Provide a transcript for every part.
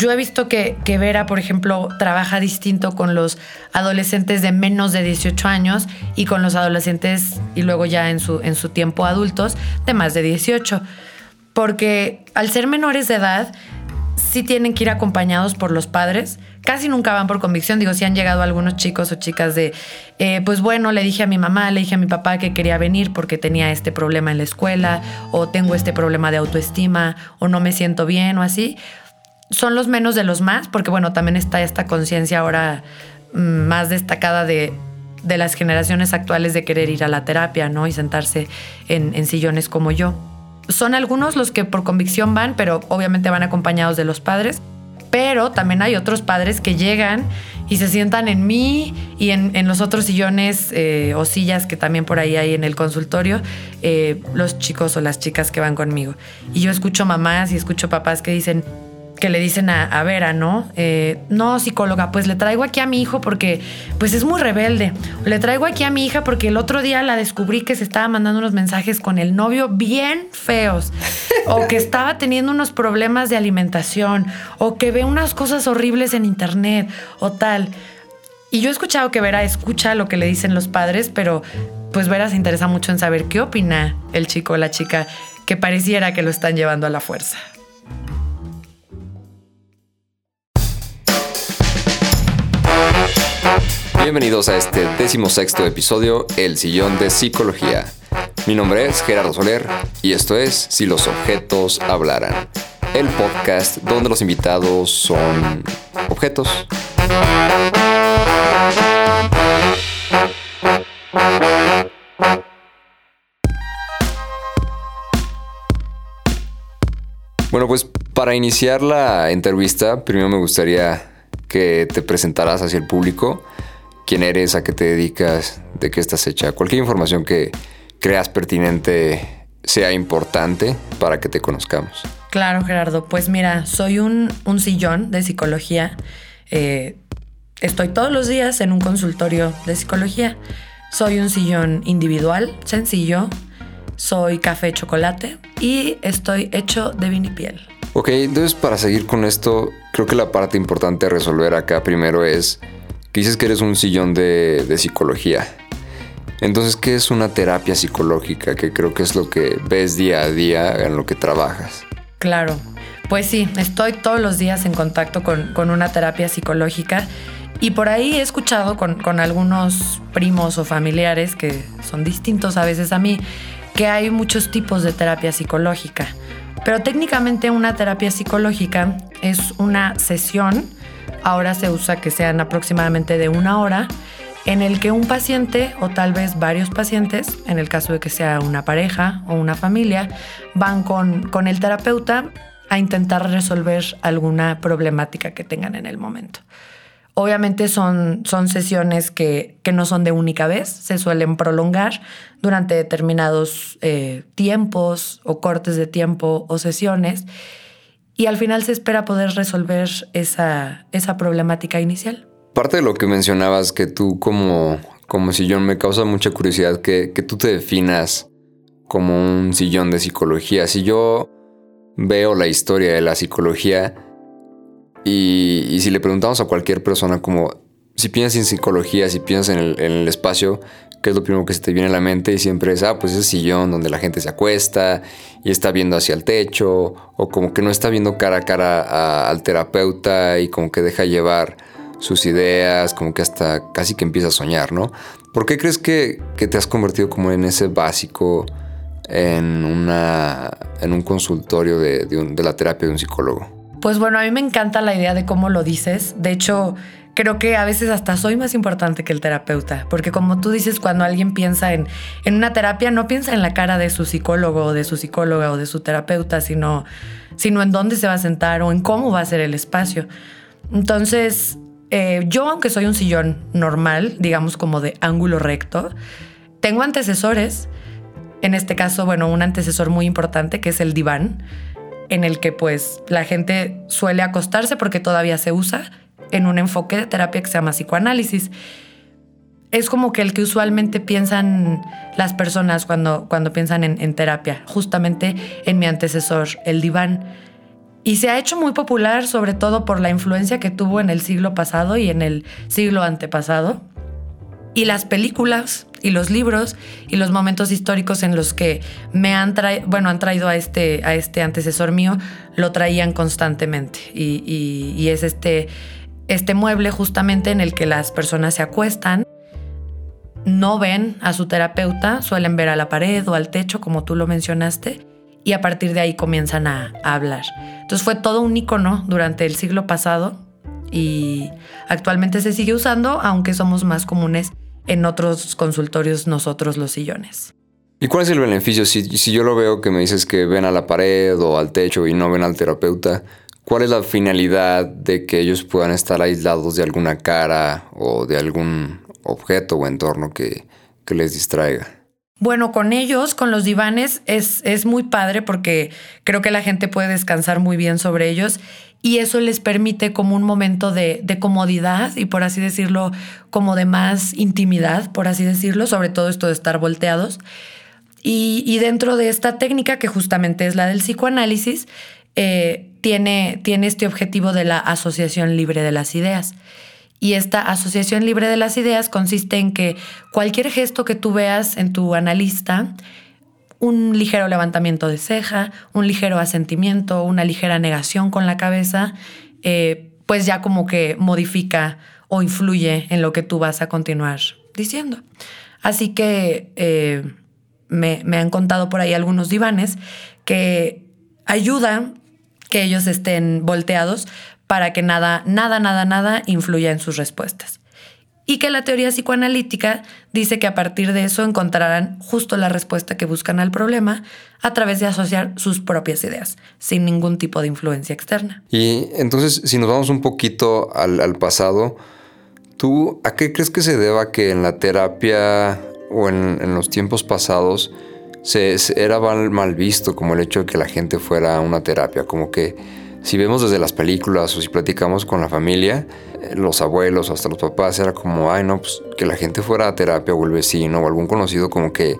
yo he visto que, Vera, por ejemplo, trabaja distinto con los adolescentes de menos de 18 años y con los adolescentes y luego ya en su, en su tiempo adultos de más de 18. Porque al ser menores de edad, sí tienen que ir acompañados por los padres. Casi nunca van por convicción. Digo, si han llegado algunos chicos o chicas de, eh, pues bueno, le dije a mi mamá, le dije a mi papá que quería venir porque tenía este problema en la escuela, o tengo este problema de autoestima, o no me siento bien, o así son los menos de los más, porque bueno, también está esta conciencia ahora mm, más destacada de, las generaciones actuales de querer ir a la terapia, ¿no? Y sentarse en, en sillones como yo. Son algunos los que por convicción van, pero obviamente van acompañados de los padres. Pero también hay otros padres que llegan y se sientan en mí y en, los otros sillones eh, o sillas que también por ahí hay en el consultorio, eh, los chicos o las chicas que van conmigo. Y yo escucho mamás y escucho papás que dicen, que le dicen a, Vera, ¿no? Eh, no, psicóloga, pues le traigo aquí a mi hijo porque pues es muy rebelde. Le traigo aquí a mi hija porque el otro día la descubrí que se estaba mandando unos mensajes con el novio bien feos. o que estaba teniendo unos problemas de alimentación. O que ve unas cosas horribles en internet. O tal. Y yo he escuchado que Vera escucha lo que le dicen los padres, pero pues Vera se interesa mucho en saber qué opina el chico o la chica que pareciera que lo están llevando a la fuerza. Bienvenidos a este decimosexto episodio, El Sillón de Psicología. Mi nombre es Gerardo Soler y esto es Si los objetos hablaran, el podcast donde los invitados son objetos. Bueno, pues para iniciar la entrevista, primero me gustaría que te presentaras hacia el público quién eres, a qué te dedicas, de qué estás hecha. Cualquier información que creas pertinente sea importante para que te conozcamos. Claro, Gerardo. Pues mira, soy un, sillón de psicología. Eh, estoy todos los días en un consultorio de psicología. Soy un sillón individual, sencillo. Soy café chocolate y estoy hecho de vinipiel. Ok, entonces para seguir con esto, creo que la parte importante a resolver acá primero es que dices que eres un sillón de, psicología. Entonces, ¿qué es una terapia psicológica? Que creo que es lo que ves día a día en lo que trabajas. Claro, pues sí, estoy todos los días en contacto con, una terapia psicológica y por ahí he escuchado con, con, algunos primos o familiares que son distintos a veces a mí, que hay muchos tipos de terapia psicológica. Pero técnicamente una terapia psicológica es una sesión ahora se usa que sean aproximadamente de una hora, en el que un paciente o tal vez varios pacientes, en el caso de que sea una pareja o una familia, van con, con el terapeuta a intentar resolver alguna problemática que tengan en el momento. Obviamente son, son sesiones que, que, no son de única vez, se suelen prolongar durante determinados eh, tiempos o cortes de tiempo o sesiones y al final se espera poder resolver esa, esa problemática inicial. Parte de lo que mencionabas, que tú como, como sillón, me causa mucha curiosidad que, que tú te definas como un sillón de psicología. Si yo veo la historia de la psicología y, si le preguntamos a cualquier persona como si piensas en psicología, si piensas en el espacio, que es lo primero que se te viene a la mente y siempre es, ah, pues ese sillón donde la gente se acuesta y está viendo hacia el techo o como que no está viendo cara a cara al terapeuta y como que deja llevar sus ideas, como que hasta casi que empieza a soñar, ¿no? ¿Por qué crees que, te has convertido como en ese básico en, una, en un consultorio de, de la terapia de un psicólogo? Pues bueno, a mí me encanta la idea de cómo lo dices. De hecho, creo que a veces hasta soy más importante que el terapeuta, porque como tú dices, cuando alguien piensa en, en una terapia, no piensa en la cara de su psicólogo o de su psicóloga o de su terapeuta, sino, sino en dónde se va a sentar o en cómo va a ser el espacio. Entonces, eh, yo, aunque soy un sillón normal, digamos como de ángulo recto, tengo antecesores. En este caso, bueno, un antecesor muy importante que es el diván, en el que pues la gente suele acostarse porque todavía se usa en un enfoque de terapia que se llama psicoanálisis. Es como que el que usualmente piensan las personas cuando, cuando piensan en, terapia, justamente en mi antecesor, el diván. y se ha hecho muy popular sobre todo por la influencia que tuvo en el siglo pasado y en el siglo antepasado. Y las películas y los libros y los momentos históricos en los que me han traído, bueno, han traído a este, a este antecesor mío, lo traían constantemente. Y, es este, este mueble justamente en el que las personas se acuestan, no ven a su terapeuta, suelen ver a la pared o al techo, como tú lo mencionaste, y a partir de ahí comienzan a, hablar. Entonces fue todo un icono durante el siglo pasado y actualmente se sigue usando, aunque somos más comunes en otros consultorios nosotros los sillones. ¿Y cuál es el beneficio? Si, si yo lo veo que me dices que ven a la pared o al techo y no ven al terapeuta, ¿cuál es la finalidad de que ellos puedan estar aislados de alguna cara o de algún objeto o entorno que, que les distraiga? Bueno, con ellos, con los divanes, es, es muy padre porque creo que la gente puede descansar muy bien sobre ellos y eso les permite como un momento de, comodidad y por así decirlo, como de más intimidad, por así decirlo, sobre todo esto de estar volteados. Y, dentro de esta técnica, que justamente es la del psicoanálisis, eh, tiene, tiene este objetivo de la asociación libre de las ideas. Y esta asociación libre de las ideas consiste en que cualquier gesto que tú veas en tu analista, un ligero levantamiento de ceja, un ligero asentimiento, una ligera negación con la cabeza, eh, pues ya como que modifica o influye en lo que tú vas a continuar diciendo. Así que eh, me, me han contado por ahí algunos divanes que ayuda que ellos estén volteados para que nada, nada, nada, nada influya en sus respuestas. Y que la teoría psicoanalítica dice que a partir de eso encontrarán justo la respuesta que buscan al problema a través de asociar sus propias ideas, sin ningún tipo de influencia externa. Y entonces, si nos vamos un poquito al, pasado, ¿tú a qué crees que se deba que en la terapia o en, los tiempos pasados se, era mal, visto como el hecho de que la gente fuera a una terapia? Como que si vemos desde las películas o si platicamos con la familia, eh, los abuelos, hasta los papás, era como, ay, no, pues que la gente fuera a terapia o el vecino o algún conocido, como que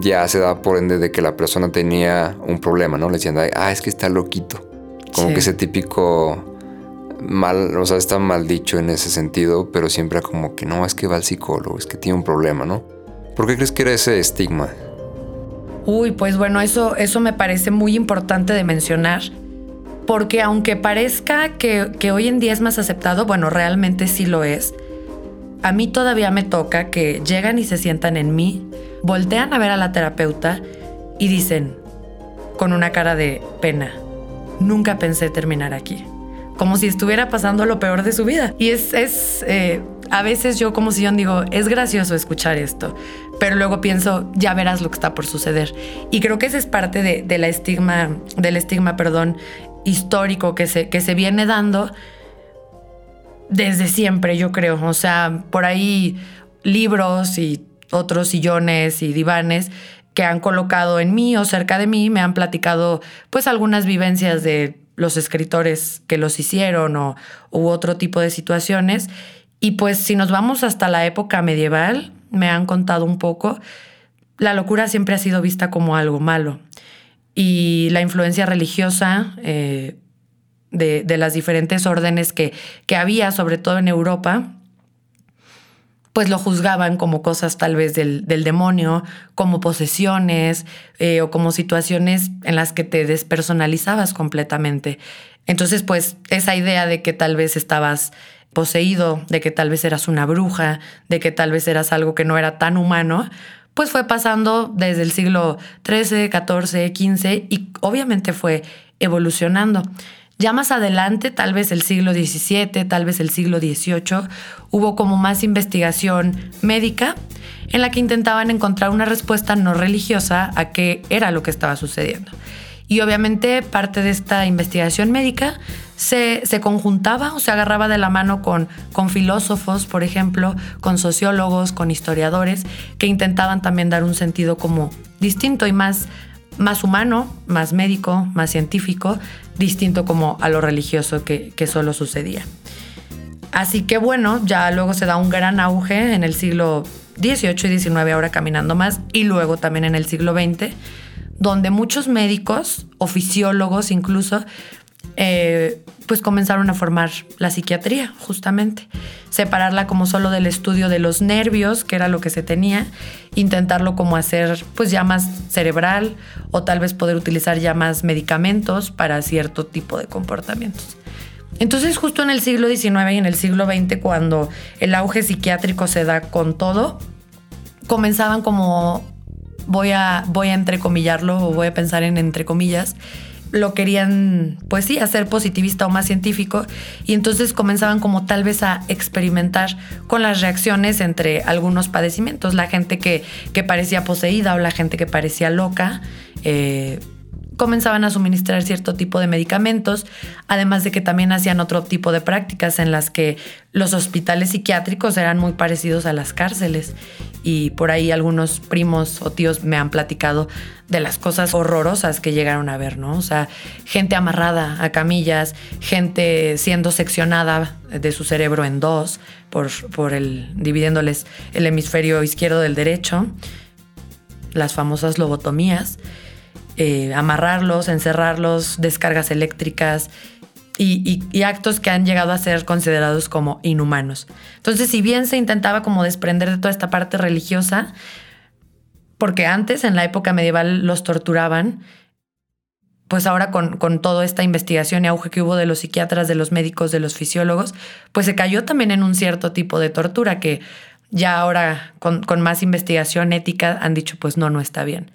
ya se da por ende de que la persona tenía un problema, ¿no? Le decían, ah, es que está loquito. Como que ese típico mal, o sea, está mal dicho en ese sentido, pero siempre como que no, es que va al psicólogo, es que tiene un problema, ¿no? ¿Por qué crees que era ese estigma? Uy, pues bueno, eso, eso me parece muy importante de mencionar porque aunque parezca que, hoy en día es más aceptado, bueno, realmente sí lo es, a mí todavía me toca que llegan y se sientan en mí, voltean a ver a la terapeuta y dicen, con una cara de pena, nunca pensé terminar aquí. Como si estuviera pasando lo peor de su vida. Y es, es eh, a veces yo como si yo digo, es gracioso escuchar esto, pero luego pienso, ya verás lo que está por suceder. Y creo que ese es parte de, de la estigma, del estigma, perdón, histórico que se, que se viene dando desde siempre, yo creo. O sea, por ahí libros y otros sillones y divanes que han colocado en mí o cerca de mí me han platicado pues algunas vivencias de los escritores que los hicieron o u otro tipo de situaciones. Y pues si nos vamos hasta la época medieval, me han contado un poco, la locura siempre ha sido vista como algo malo y la influencia religiosa eh, de, las diferentes órdenes que, que había, sobre todo en Europa, pues lo juzgaban como cosas tal vez del, demonio, como posesiones eh, o como situaciones en las que te despersonalizabas completamente. Entonces, pues esa idea de que tal vez estabas poseído, de que tal vez eras una bruja, de que tal vez eras algo que no era tan humano, pues fue pasando desde el siglo XIII, XIV, XV y obviamente fue evolucionando. Ya más adelante, tal vez el siglo XVII, tal vez el siglo XVIII, hubo como más investigación médica en la que intentaban encontrar una respuesta no religiosa a qué era lo que estaba sucediendo. Y obviamente parte de esta investigación médica se, conjuntaba o se agarraba de la mano con, con filósofos, por ejemplo, con sociólogos, con historiadores, que intentaban también dar un sentido como distinto y más, más humano, más médico, más científico, distinto como a lo religioso que, que solo sucedía. Así que bueno, ya luego se da un gran auge en el siglo XVIII y XIX, ahora caminando más, y luego también en el siglo XX donde muchos médicos o fisiólogos incluso eh, pues comenzaron a formar la psiquiatría, justamente. Separarla como solo del estudio de los nervios, que era lo que se tenía, intentarlo como hacer pues ya más cerebral o tal vez poder utilizar ya más medicamentos para cierto tipo de comportamientos. Entonces justo en el siglo XIX y en el siglo XX, cuando el auge psiquiátrico se da con todo, comenzaban como, voy a, voy a entrecomillarlo o voy a pensar en entre comillas, lo querían, pues sí, hacer positivista o más científico, y entonces comenzaban como tal vez a experimentar con las reacciones entre algunos padecimientos, la gente que, que parecía poseída o la gente que parecía loca. Eh, comenzaban a suministrar cierto tipo de medicamentos, además de que también hacían otro tipo de prácticas en las que los hospitales psiquiátricos eran muy parecidos a las cárceles. Y por ahí algunos primos o tíos me han platicado de las cosas horrorosas que llegaron a ver, ¿no? O sea, gente amarrada a camillas, gente siendo seccionada de su cerebro en dos, por, por el, dividiéndoles el hemisferio izquierdo del derecho, las famosas lobotomías. Eh, amarrarlos, encerrarlos, descargas eléctricas y, actos que han llegado a ser considerados como inhumanos. Entonces, si bien se intentaba como desprender de toda esta parte religiosa, porque antes, en la época medieval, los torturaban, pues ahora con, con, toda esta investigación y auge que hubo de los psiquiatras, de los médicos, de los fisiólogos, pues se cayó también en un cierto tipo de tortura que ya ahora con, con más investigación ética han dicho, pues no, no está bien.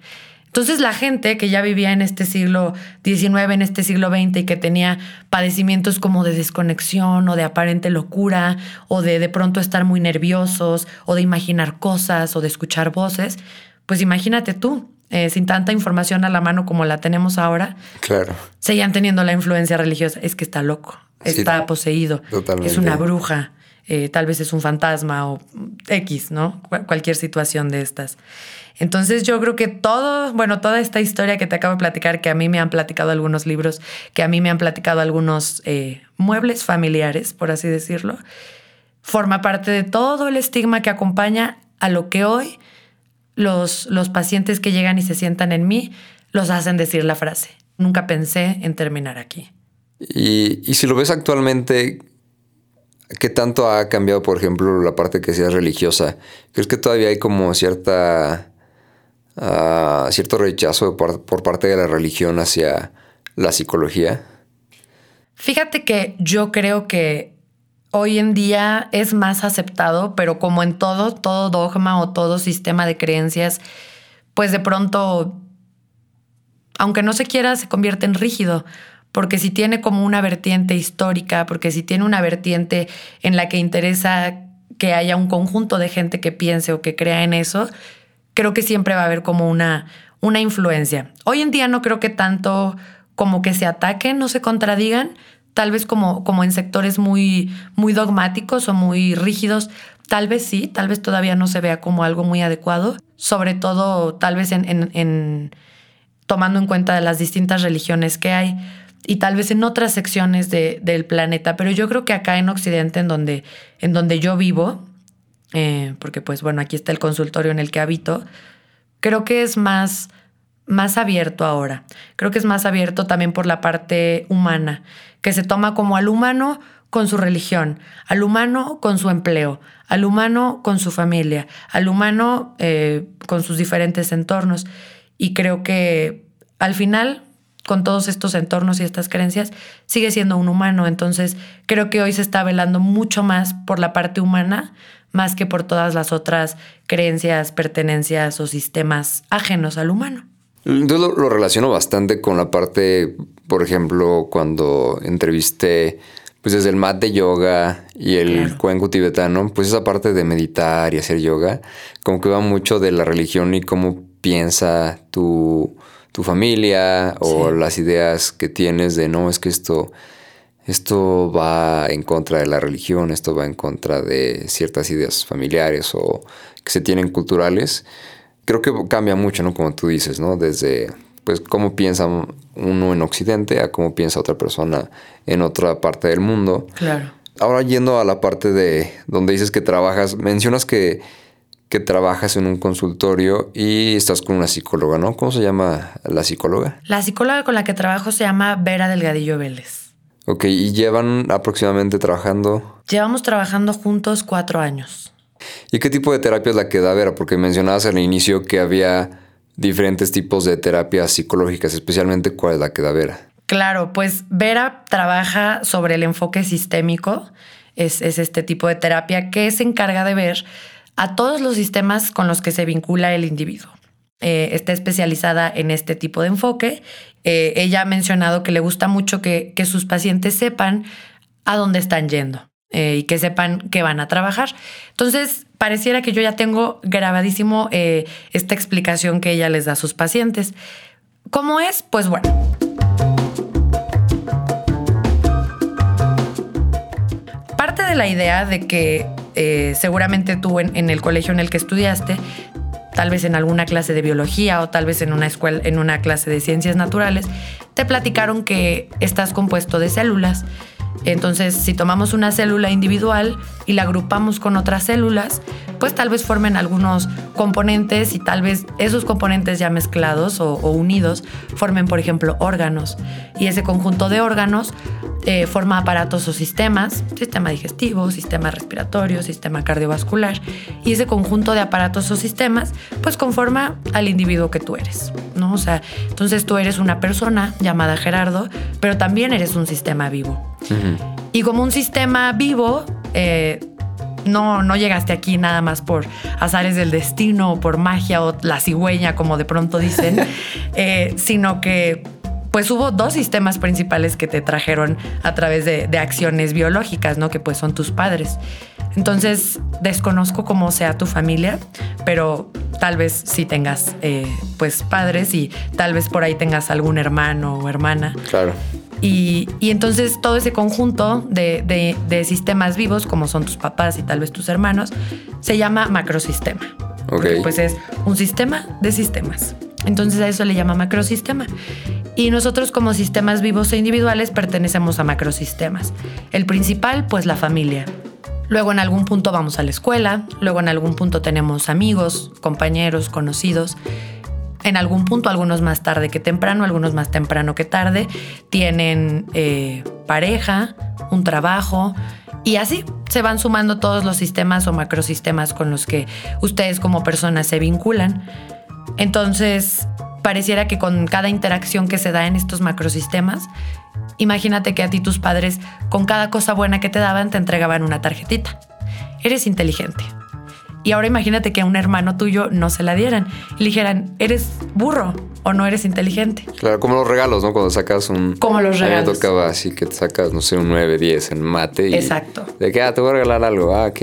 Entonces la gente que ya vivía en este siglo XIX, en este siglo XX y que tenía padecimientos como de desconexión o de aparente locura o de de pronto estar muy nerviosos o de imaginar cosas o de escuchar voces, pues imagínate tú, eh, sin tanta información a la mano como la tenemos ahora, claro. seguían teniendo la influencia religiosa. Es que está loco, está poseído, es una bruja, eh, tal vez es un fantasma o X, ¿no? Cualquier situación de estas. Entonces yo creo que todo, bueno, toda esta historia que te acabo de platicar, que a mí me han platicado algunos libros, que a mí me han platicado algunos eh, muebles familiares, por así decirlo, forma parte de todo el estigma que acompaña a lo que hoy los, los pacientes que llegan y se sientan en mí los hacen decir la frase. Nunca pensé en terminar aquí. Y, y si lo ves actualmente, ¿qué tanto ha cambiado, por ejemplo, la parte que sea religiosa? ¿Crees que todavía hay como cierta cierto rechazo por, parte de la religión hacia la psicología? Fíjate que yo creo que hoy en día es más aceptado, pero como en todo, todo dogma o todo sistema de creencias, pues de pronto, aunque no se quiera, se convierte en rígido, porque si tiene como una vertiente histórica, porque si tiene una vertiente en la que interesa que haya un conjunto de gente que piense o que crea en eso, creo que siempre va a haber como una, una influencia. Hoy en día no creo que tanto como que se ataquen o se contradigan, tal vez como, como en sectores muy, muy dogmáticos o muy rígidos, tal vez sí, tal vez todavía no se vea como algo muy adecuado, sobre todo tal vez en, en, tomando en cuenta las distintas religiones que hay y tal vez en otras secciones de, del planeta, pero yo creo que acá en Occidente, en donde, en donde yo vivo, eh, porque pues bueno, aquí está el consultorio en el que habito, creo que es más, más abierto ahora. Creo que es más abierto también por la parte humana, que se toma como al humano con su religión, al humano con su empleo, al humano con su familia, al humano eh, con sus diferentes entornos. Y creo que al final, con todos estos entornos y estas creencias, sigue siendo un humano. Entonces, creo que hoy se está velando mucho más por la parte humana más que por todas las otras creencias, pertenencias o sistemas ajenos al humano. Yo lo, relaciono bastante con la parte, por ejemplo, cuando entrevisté pues desde el mat de yoga y el cuenco tibetano, pues esa parte de meditar y hacer yoga, como que va mucho de la religión y cómo piensa tu, tu familia o las ideas que tienes de no, es que esto esto va en contra de la religión, esto va en contra de ciertas ideas familiares o que se tienen culturales. Creo que cambia mucho, ¿no? Como tú dices, ¿no? Desde, pues, cómo piensa uno en Occidente a cómo piensa otra persona en otra parte del mundo. Claro. Ahora yendo a la parte de donde dices que trabajas, mencionas que, que trabajas en un consultorio y estás con una psicóloga, ¿no? ¿Cómo se llama la psicóloga? La psicóloga con la que trabajo se llama Vera Delgadillo Vélez. Ok, ¿y llevan aproximadamente trabajando? Llevamos trabajando juntos cuatro años. ¿Y qué tipo de terapia es la que da Vera? Porque mencionabas al inicio que había diferentes tipos de terapias psicológicas, especialmente cuál es la que da Vera. Claro, pues Vera trabaja sobre el enfoque sistémico, es, este tipo de terapia que se encarga de ver a todos los sistemas con los que se vincula el individuo. Eh, está especializada en este tipo de enfoque. Eh, ella ha mencionado que le gusta mucho que, sus pacientes sepan a dónde están yendo eh, y que sepan que van a trabajar. Entonces, pareciera que yo ya tengo grabadísimo esta explicación que ella les da a sus pacientes. ¿Cómo es? Pues bueno. Parte de la idea de que seguramente tú en, el colegio en el que estudiaste tal vez en alguna clase de biología o tal vez en una escuela, en una clase de ciencias naturales, te platicaron que estás compuesto de células. Entonces, si tomamos una célula individual y la agrupamos con otras células, pues tal vez formen algunos componentes y tal vez esos componentes ya mezclados o, unidos formen, por ejemplo, órganos. Y ese conjunto de órganos eh, forma aparatos o sistemas, sistema digestivo, sistema respiratorio, sistema cardiovascular. Y ese conjunto de aparatos o sistemas, pues conforma al individuo que tú eres, ¿no? O sea, entonces tú eres una persona llamada Gerardo, pero también eres un sistema vivo. Y como un sistema vivo, eh, no, no llegaste aquí nada más por azares del destino o por magia o la cigüeña, como de pronto dicen, eh, sino que pues hubo dos sistemas principales que te trajeron a través de, acciones biológicas, ¿no? Que pues son tus padres. Entonces, desconozco cómo sea tu familia, pero tal vez sí tengas eh, pues padres y tal vez por ahí tengas algún hermano o hermana. Claro. Y, entonces todo ese conjunto de, sistemas vivos, como son tus papás y tal vez tus hermanos, se llama macrosistema. Ok. pues es un sistema de sistemas. Entonces a eso le llama macrosistema. Y nosotros como sistemas vivos e individuales pertenecemos a macrosistemas. El principal, pues la familia. Luego en algún punto vamos a la escuela, luego en algún punto tenemos amigos, compañeros, conocidos en algún punto, algunos más tarde que temprano, algunos más temprano que tarde, tienen eh, pareja, un trabajo y así se van sumando todos los sistemas o macrosistemas con los que ustedes como personas se vinculan. Entonces, pareciera que con cada interacción que se da en estos macrosistemas, imagínate que a ti tus padres, con cada cosa buena que te daban, te entregaban una tarjetita. Eres inteligente y ahora imagínate que a un hermano tuyo no se la dieran y le dijeran, eres burro o no eres inteligente. Claro, como los regalos, ¿no? Cuando sacas un... Como los regalos. A mí tocaba así que te sacas, no sé, un 9, 10 en mate. Y Exacto. De que, ah, te voy a regalar algo. Ah, ok.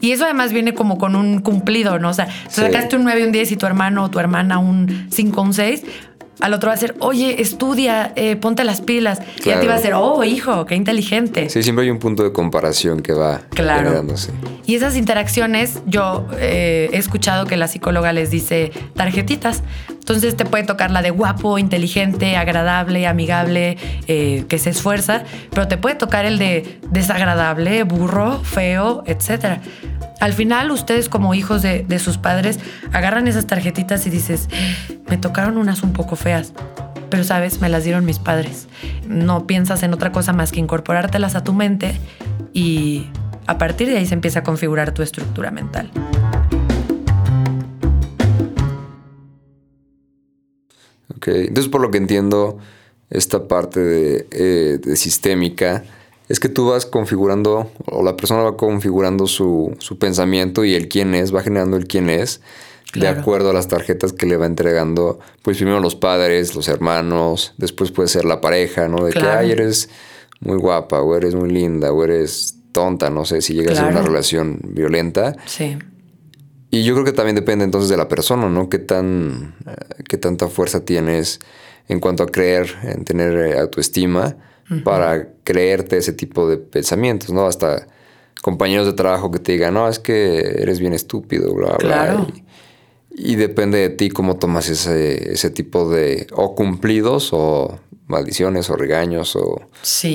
Y eso además viene como con un cumplido, ¿no? O sea, sacaste un 9, un 10 y tu hermano o tu hermana un 5, un 6 al otro va a ser, oye, estudia, eh, ponte las pilas. Y a ti va a ser, oh, hijo, qué inteligente. Sí, siempre hay un punto de comparación que va claro. generándose. Y esas interacciones, yo eh, he escuchado que la psicóloga les dice tarjetitas. Entonces te puede tocar la de guapo, inteligente, agradable, amigable, eh, que se esfuerza, pero te puede tocar el de desagradable, burro, feo, etcétera. Al final, ustedes como hijos de, sus padres agarran esas tarjetitas y dices, me tocaron unas un poco feas, pero sabes, me las dieron mis padres. No piensas en otra cosa más que incorporártelas a tu mente y a partir de ahí se empieza a configurar tu estructura mental. Entonces por lo que entiendo, esta parte de, eh, de sistémica es que tú vas configurando, o la persona va configurando su, pensamiento y el quién es, va generando el quién es, de acuerdo a las tarjetas que le va entregando, pues primero los padres, los hermanos, después puede ser la pareja, ¿no? De que, ay, eres muy guapa, o eres muy linda, o eres tonta, no sé, si llega a una relación violenta. Sí. Y yo creo que también depende entonces de la persona, ¿no? Qué tan, eh, qué tanta fuerza tienes en cuanto a creer, en tener eh, autoestima para creerte ese tipo de pensamientos, ¿no? Hasta compañeros de trabajo que te digan, no, es que eres bien estúpido, bla, bla. Y, depende de ti cómo tomas ese, ese tipo de o cumplidos o maldiciones o regaños o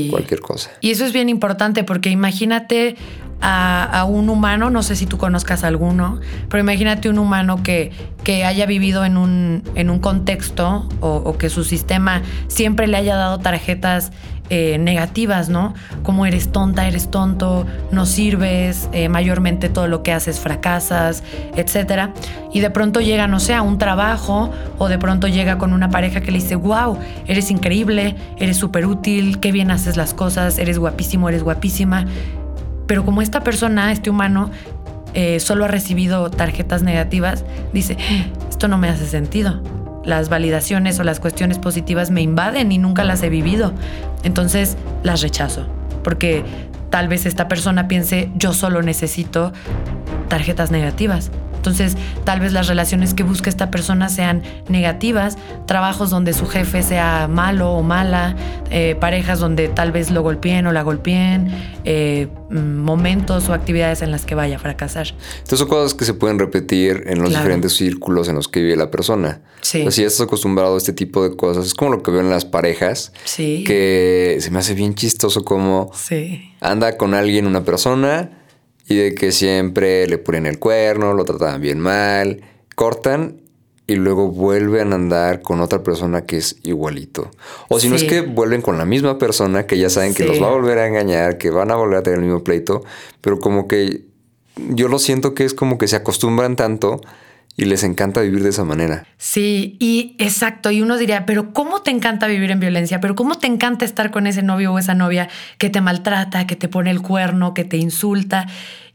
cualquier cosa. Y eso es bien importante porque imagínate a, un humano, no sé si tú conozcas alguno, pero imagínate un humano que, que haya vivido en un, en un contexto o, que su sistema siempre le haya dado tarjetas eh, negativas, ¿no? Como eres tonta, eres tonto, no sirves, eh, mayormente todo lo que haces fracasas, etc. Y de pronto llega, no sé, a un trabajo o de pronto llega con una pareja que le dice, wow, eres increíble, eres súper útil, qué bien haces las cosas, eres guapísimo, eres guapísima. Pero como esta persona, este humano, eh, solo ha recibido tarjetas negativas, dice, esto no me hace sentido. Las validaciones o las cuestiones positivas me invaden y nunca las he vivido. Entonces las rechazo. Porque tal vez esta persona piense, yo solo necesito tarjetas negativas. Entonces, tal vez las relaciones que busca esta persona sean negativas, trabajos donde su jefe sea malo o mala, eh, parejas donde tal vez lo golpeen o la golpeen, eh, mm, momentos o actividades en las que vaya a fracasar. Entonces, son cosas que se pueden repetir en los diferentes círculos en los que vive la persona. Sí. si ya estás acostumbrado a este tipo de cosas, es como lo que veo en las parejas. Sí. Que se me hace bien chistoso como sí. anda con alguien, una persona y de que siempre le ponen el cuerno, lo trataban bien mal, cortan y luego vuelven a andar con otra persona que es igualito. O si no es que vuelven con la misma persona que ya saben que los va a volver a engañar, que van a volver a tener el mismo pleito, pero como que yo lo siento que es como que se acostumbran tanto y les encanta vivir de esa manera. Sí, y exacto. Y uno diría, pero ¿cómo te encanta vivir en violencia? ¿Pero cómo te encanta estar con ese novio o esa novia que te maltrata, que te pone el cuerno, que te insulta?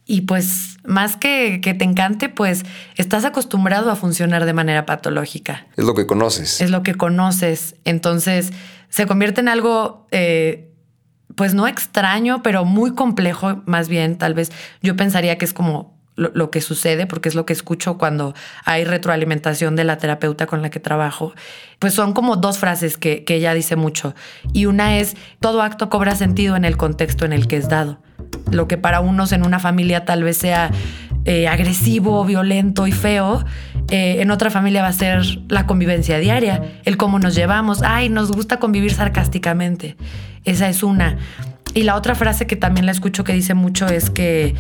Y pues más que que te encante, pues estás acostumbrado a funcionar de manera patológica. Es lo que conoces. Es lo que conoces. Entonces se convierte en algo, eh, pues no extraño, pero muy complejo, más bien, tal vez yo pensaría que es como lo, que sucede, porque es lo que escucho cuando hay retroalimentación de la terapeuta con la que trabajo, pues son como dos frases que, que ella dice mucho. Y una es, todo acto cobra sentido en el contexto en el que es dado. Lo que para unos en una familia tal vez sea eh, agresivo, violento y feo, eh, en otra familia va a ser la convivencia diaria, el cómo nos llevamos. Ay, nos gusta convivir sarcásticamente. Esa es una. Y la otra frase que también la escucho que dice mucho es que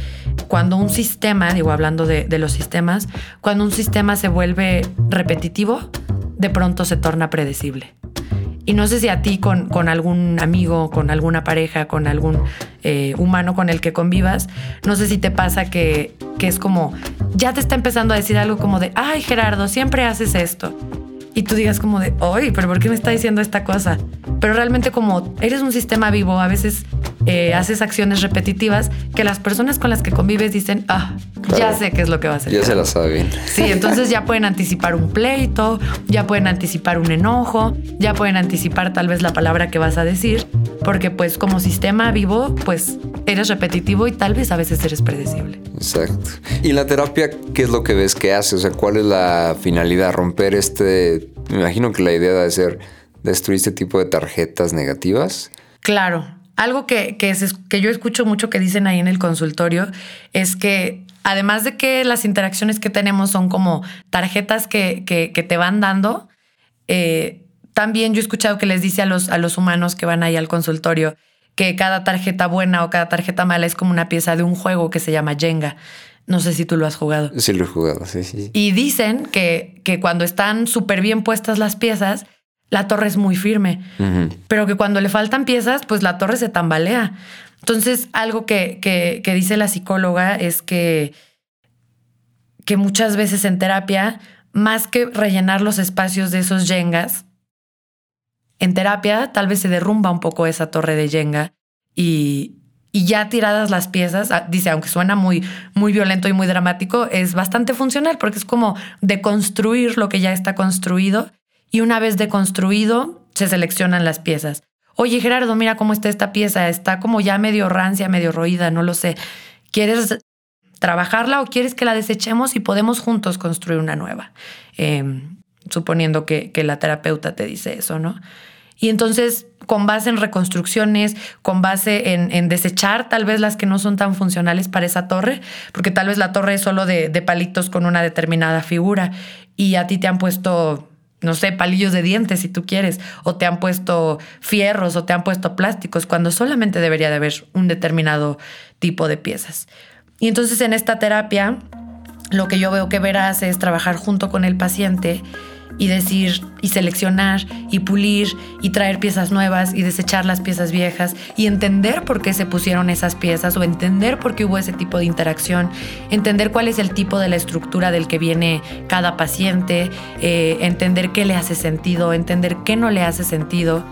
cuando un sistema, digo hablando de, los sistemas, cuando un sistema se vuelve repetitivo, de pronto se torna predecible. Y no sé si a ti con, algún amigo, con alguna pareja, con algún eh, humano con el que convivas, no sé si te pasa que, que es como, ya te está empezando a decir algo como de, ay Gerardo, siempre haces esto y tú digas como de, oye, pero ¿por qué me está diciendo esta cosa? Pero realmente como eres un sistema vivo, a veces eh, haces acciones repetitivas que las personas con las que convives dicen, ah, ya sé qué es lo que va a hacer. Ya se la saben. Sí, entonces ya pueden anticipar un pleito, ya pueden anticipar un enojo, ya pueden anticipar tal vez la palabra que vas a decir, porque pues como sistema vivo, pues eres repetitivo y tal vez a veces eres predecible. Exacto. ¿Y la terapia qué es lo que ves que hace? O sea, ¿cuál es la finalidad? ¿Romper este me imagino que la idea debe ser destruir este tipo de tarjetas negativas. Claro. Algo que, que, que yo escucho mucho que dicen ahí en el consultorio es que además de que las interacciones que tenemos son como tarjetas que, que, te van dando, eh, también yo he escuchado que les dice a los, a los humanos que van ahí al consultorio que cada tarjeta buena o cada tarjeta mala es como una pieza de un juego que se llama Jenga. No sé si tú lo has jugado. Sí, lo he jugado, sí, sí. Y dicen que, que cuando están súper bien puestas las piezas, la torre es muy firme, pero que cuando le faltan piezas, pues la torre se tambalea. Entonces, algo que, que, dice la psicóloga es que, que muchas veces en terapia, más que rellenar los espacios de esos yengas, en terapia tal vez se derrumba un poco esa torre de yenga y, y ya tiradas las piezas, ah, dice, aunque suena muy, muy violento y muy dramático, es bastante funcional porque es como deconstruir lo que ya está construido y una vez deconstruido se seleccionan las piezas. Oye Gerardo, mira cómo está esta pieza, está como ya medio rancia, medio roída, no lo sé. ¿Quieres trabajarla o quieres que la desechemos y podemos juntos construir una nueva? Em, suponiendo que, que la terapeuta te dice eso, ¿no? Y entonces, con base en reconstrucciones, con base en, desechar tal vez las que no son tan funcionales para esa torre, porque tal vez la torre es solo de, palitos con una determinada figura y a ti te han puesto no sé, palillos de dientes si tú quieres, o te han puesto fierros o te han puesto plásticos, cuando solamente debería de haber un determinado tipo de piezas. Y entonces en esta terapia, lo que yo veo que verás es trabajar junto con el paciente y decir y seleccionar y pulir y traer piezas nuevas y desechar las piezas viejas y entender por qué se pusieron esas piezas o entender por qué hubo ese tipo de interacción, entender cuál es el tipo de la estructura del que viene cada paciente, eh, entender qué le hace sentido, entender qué no le hace sentido.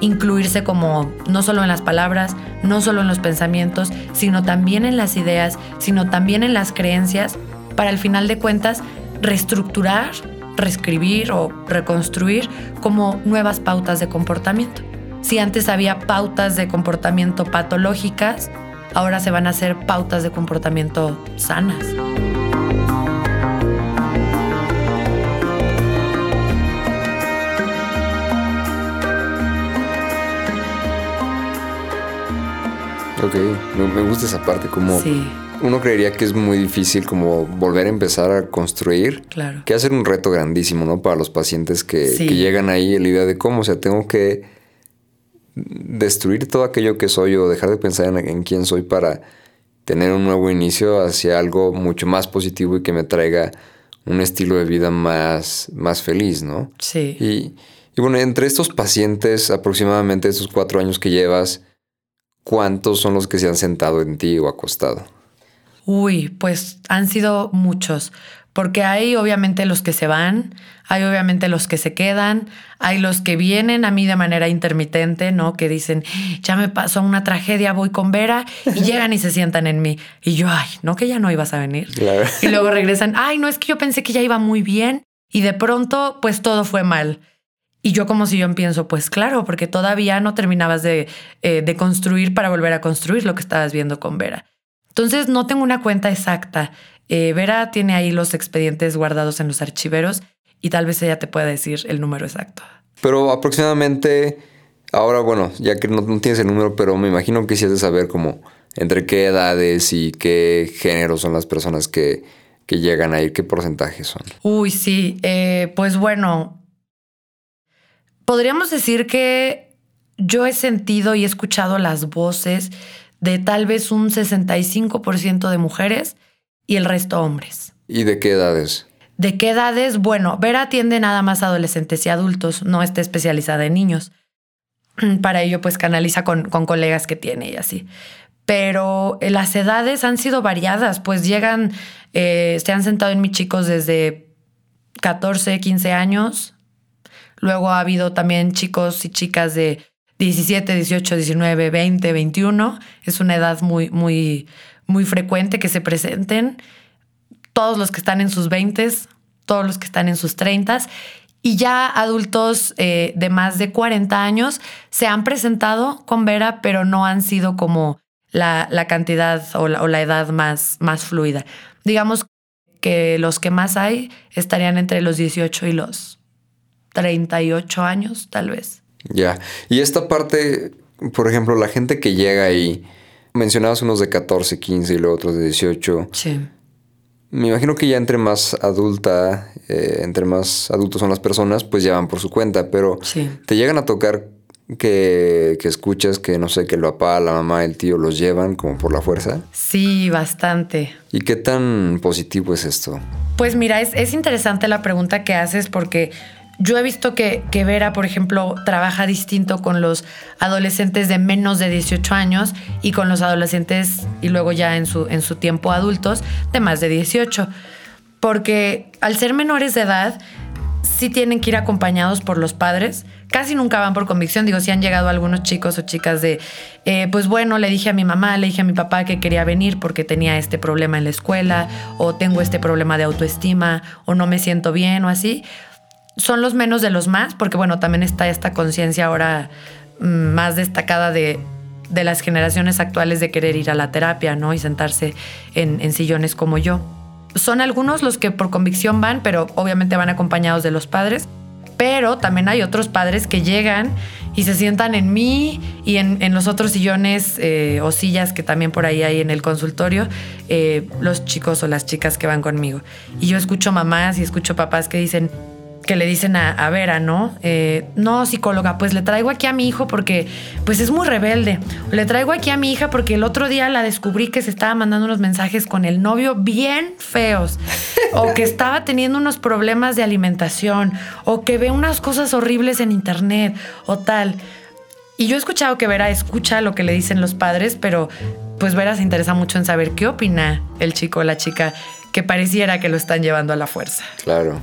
Incluirse como no solo en las palabras, no solo en los pensamientos, sino también en las ideas, sino también en las creencias, para al final de cuentas reestructurar, reescribir o reconstruir como nuevas pautas de comportamiento. Si antes había pautas de comportamiento patológicas, ahora se van a hacer pautas de comportamiento sanas. Ok, me, gusta esa parte, como uno creería que es muy difícil como volver a empezar a construir. Claro. Que hacer un reto grandísimo, ¿no? Para los pacientes que, llegan ahí, la idea de cómo, o sea, tengo que destruir todo aquello que soy o dejar de pensar en, en quién soy para tener un nuevo inicio hacia algo mucho más positivo y que me traiga un estilo de vida más, más feliz, ¿no? Sí. Y, y bueno, entre estos pacientes, aproximadamente estos cuatro años que llevas, ¿cuántos son los que se han sentado en ti o acostado? Uy, pues han sido muchos, porque hay obviamente los que se van, hay obviamente los que se quedan, hay los que vienen a mí de manera intermitente, ¿no? Que dicen, ya me pasó una tragedia, voy con Vera, y llegan y se sientan en mí. Y yo, ay, no que ya no ibas a venir. Y luego regresan, ay, no es que yo pensé que ya iba muy bien, y de pronto, pues todo fue mal. Y yo como si yo pienso, pues claro, porque todavía no terminabas de, eh, de construir para volver a construir lo que estabas viendo con Vera. Entonces no tengo una cuenta exacta. Eh, Vera tiene ahí los expedientes guardados en los archiveros y tal vez ella te pueda decir el número exacto. Pero aproximadamente, ahora bueno, ya que no, tienes el número, pero me imagino que de saber como entre qué edades y qué géneros son las personas que, que llegan ahí, qué porcentajes son. Uy, sí, eh, pues bueno, podríamos decir que yo he sentido y he escuchado las voces de tal vez un 65% de mujeres y el resto hombres. ¿Y de qué edades? ¿De qué edades? Bueno, Vera atiende nada más adolescentes y adultos, no está especializada en niños. Para ello, pues canaliza con, con colegas que tiene y así. Pero eh, las edades han sido variadas, pues llegan, eh, se han sentado en mis chicos desde 14, 15 años Luego ha habido también chicos y chicas de 17, 18, 19, 20, 21. Es una edad muy, muy, muy frecuente que se presenten. Todos los que están en sus 20, todos los que están en sus 30 y ya adultos eh, de más de 40 años se han presentado con Vera, pero no han sido como la, cantidad o la, o la, edad más, más fluida. Digamos que los que más hay estarían entre los 18 y los 38 años, tal vez. Ya. Y esta parte, por ejemplo, la gente que llega ahí, mencionabas unos de 14, 15 y luego otros de 18. Sí. Me imagino que ya entre más adulta, eh, entre más adultos son las personas, pues ya van por su cuenta, pero sí. te llegan a tocar que, que escuchas que, no sé, que el papá, la mamá, el tío los llevan como por la fuerza. Sí, bastante. ¿Y qué tan positivo es esto? Pues mira, es, es interesante la pregunta que haces porque yo he visto que, que, Vera, por ejemplo, trabaja distinto con los adolescentes de menos de 18 años y con los adolescentes y luego ya en su, en su tiempo adultos de más de 18. Porque al ser menores de edad, sí tienen que ir acompañados por los padres. Casi nunca van por convicción. Digo, si han llegado algunos chicos o chicas de, eh, pues bueno, le dije a mi mamá, le dije a mi papá que quería venir porque tenía este problema en la escuela, o tengo este problema de autoestima, o no me siento bien, o así son los menos de los más, porque bueno, también está esta conciencia ahora mm, más destacada de, las generaciones actuales de querer ir a la terapia, ¿no? Y sentarse en, en sillones como yo. Son algunos los que por convicción van, pero obviamente van acompañados de los padres. Pero también hay otros padres que llegan y se sientan en mí y en, los otros sillones eh, o sillas que también por ahí hay en el consultorio, eh, los chicos o las chicas que van conmigo. Y yo escucho mamás y escucho papás que dicen, que le dicen a, Vera, ¿no? Eh, no, psicóloga, pues le traigo aquí a mi hijo porque pues es muy rebelde. Le traigo aquí a mi hija porque el otro día la descubrí que se estaba mandando unos mensajes con el novio bien feos. o que estaba teniendo unos problemas de alimentación. O que ve unas cosas horribles en internet. O tal. Y yo he escuchado que Vera escucha lo que le dicen los padres, pero pues Vera se interesa mucho en saber qué opina el chico o la chica que pareciera que lo están llevando a la fuerza. Claro.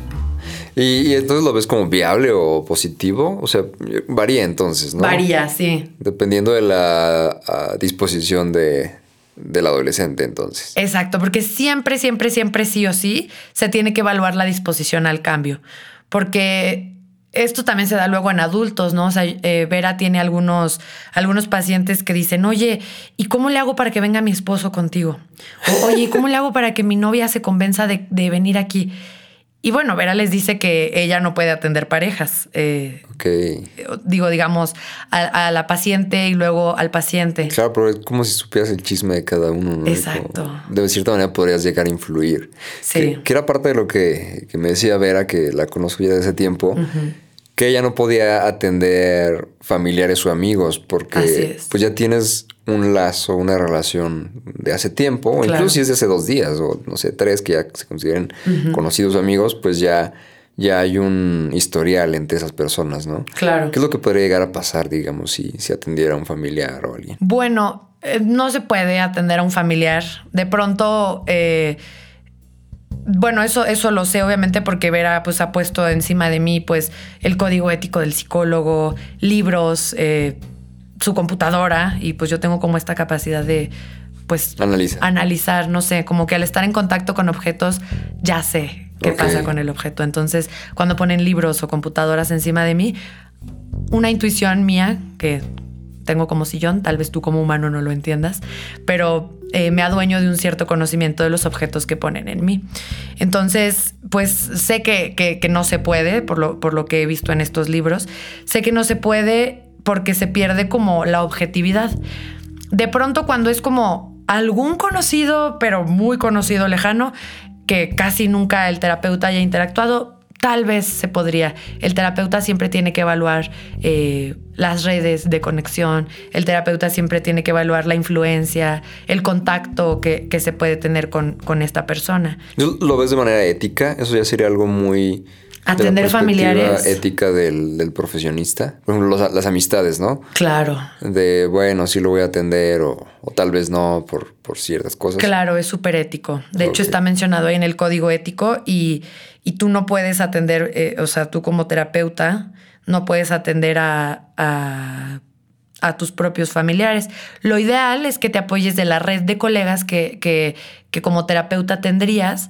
¿Y, entonces lo ves como viable o positivo? O sea, varía entonces, ¿no? Varía, sí. Dependiendo de la disposición de, del adolescente, entonces. Exacto, porque siempre, siempre, siempre sí o sí se tiene que evaluar la disposición al cambio. Porque esto también se da luego en adultos, ¿no? O sea, eh, Vera tiene algunos, algunos pacientes que dicen, oye, ¿y cómo le hago para que venga mi esposo contigo? oye, ¿cómo le hago para que mi novia se convenza de, de venir aquí? Y bueno, Vera les dice que ella no puede atender parejas. Eh, ok. Digo, digamos, a, la paciente y luego al paciente. Claro, pero es como si supieras el chisme de cada uno. ¿no? Exacto. de cierta manera podrías llegar a influir. Sí. Que, era parte de lo que, me decía Vera, que la conozco ya de ese tiempo que ella no podía atender familiares o amigos porque pues ya tienes un lazo, una relación de hace tiempo, o incluso si es de hace dos días o no sé, tres que ya se consideren conocidos amigos, pues ya, ya hay un historial entre esas personas, ¿no? Claro. ¿Qué es lo que podría llegar a pasar, digamos, si, si atendiera a un familiar o alguien? Bueno, eh, no se puede atender a un familiar. De pronto... Eh, bueno, eso, eso lo sé obviamente porque Vera pues ha puesto encima de mí pues el código ético del psicólogo, libros, eh, su computadora y pues yo tengo como esta capacidad de pues analizar, no sé, como que al estar en contacto con objetos ya sé qué pasa con el objeto. Entonces, cuando ponen libros o computadoras encima de mí, una intuición mía que tengo como sillón, tal vez tú como humano no lo entiendas, pero eh, me adueño de un cierto conocimiento de los objetos que ponen en mí. Entonces, pues sé que, que, no se puede, por lo, por lo que he visto en estos libros, sé que no se puede porque se pierde como la objetividad. De pronto cuando es como algún conocido, pero muy conocido, lejano, que casi nunca el terapeuta haya interactuado, tal vez se podría. El terapeuta siempre tiene que evaluar eh, las redes de conexión, el terapeuta siempre tiene que evaluar la influencia, el contacto que, se puede tener con, con, esta persona. ¿Lo ves de manera ética? Eso ya sería algo muy... Atender familiares. ética del, profesionista. Por ejemplo, las amistades, ¿no? Claro. De, bueno, sí lo voy a atender o, tal vez no por, por ciertas cosas. Claro, es súper ético. De hecho, está mencionado ahí en el código ético y y tú no puedes atender, eh, o sea, tú como terapeuta no puedes atender a, a, tus propios familiares. Lo ideal es que te apoyes de la red de colegas que, que, que como terapeuta tendrías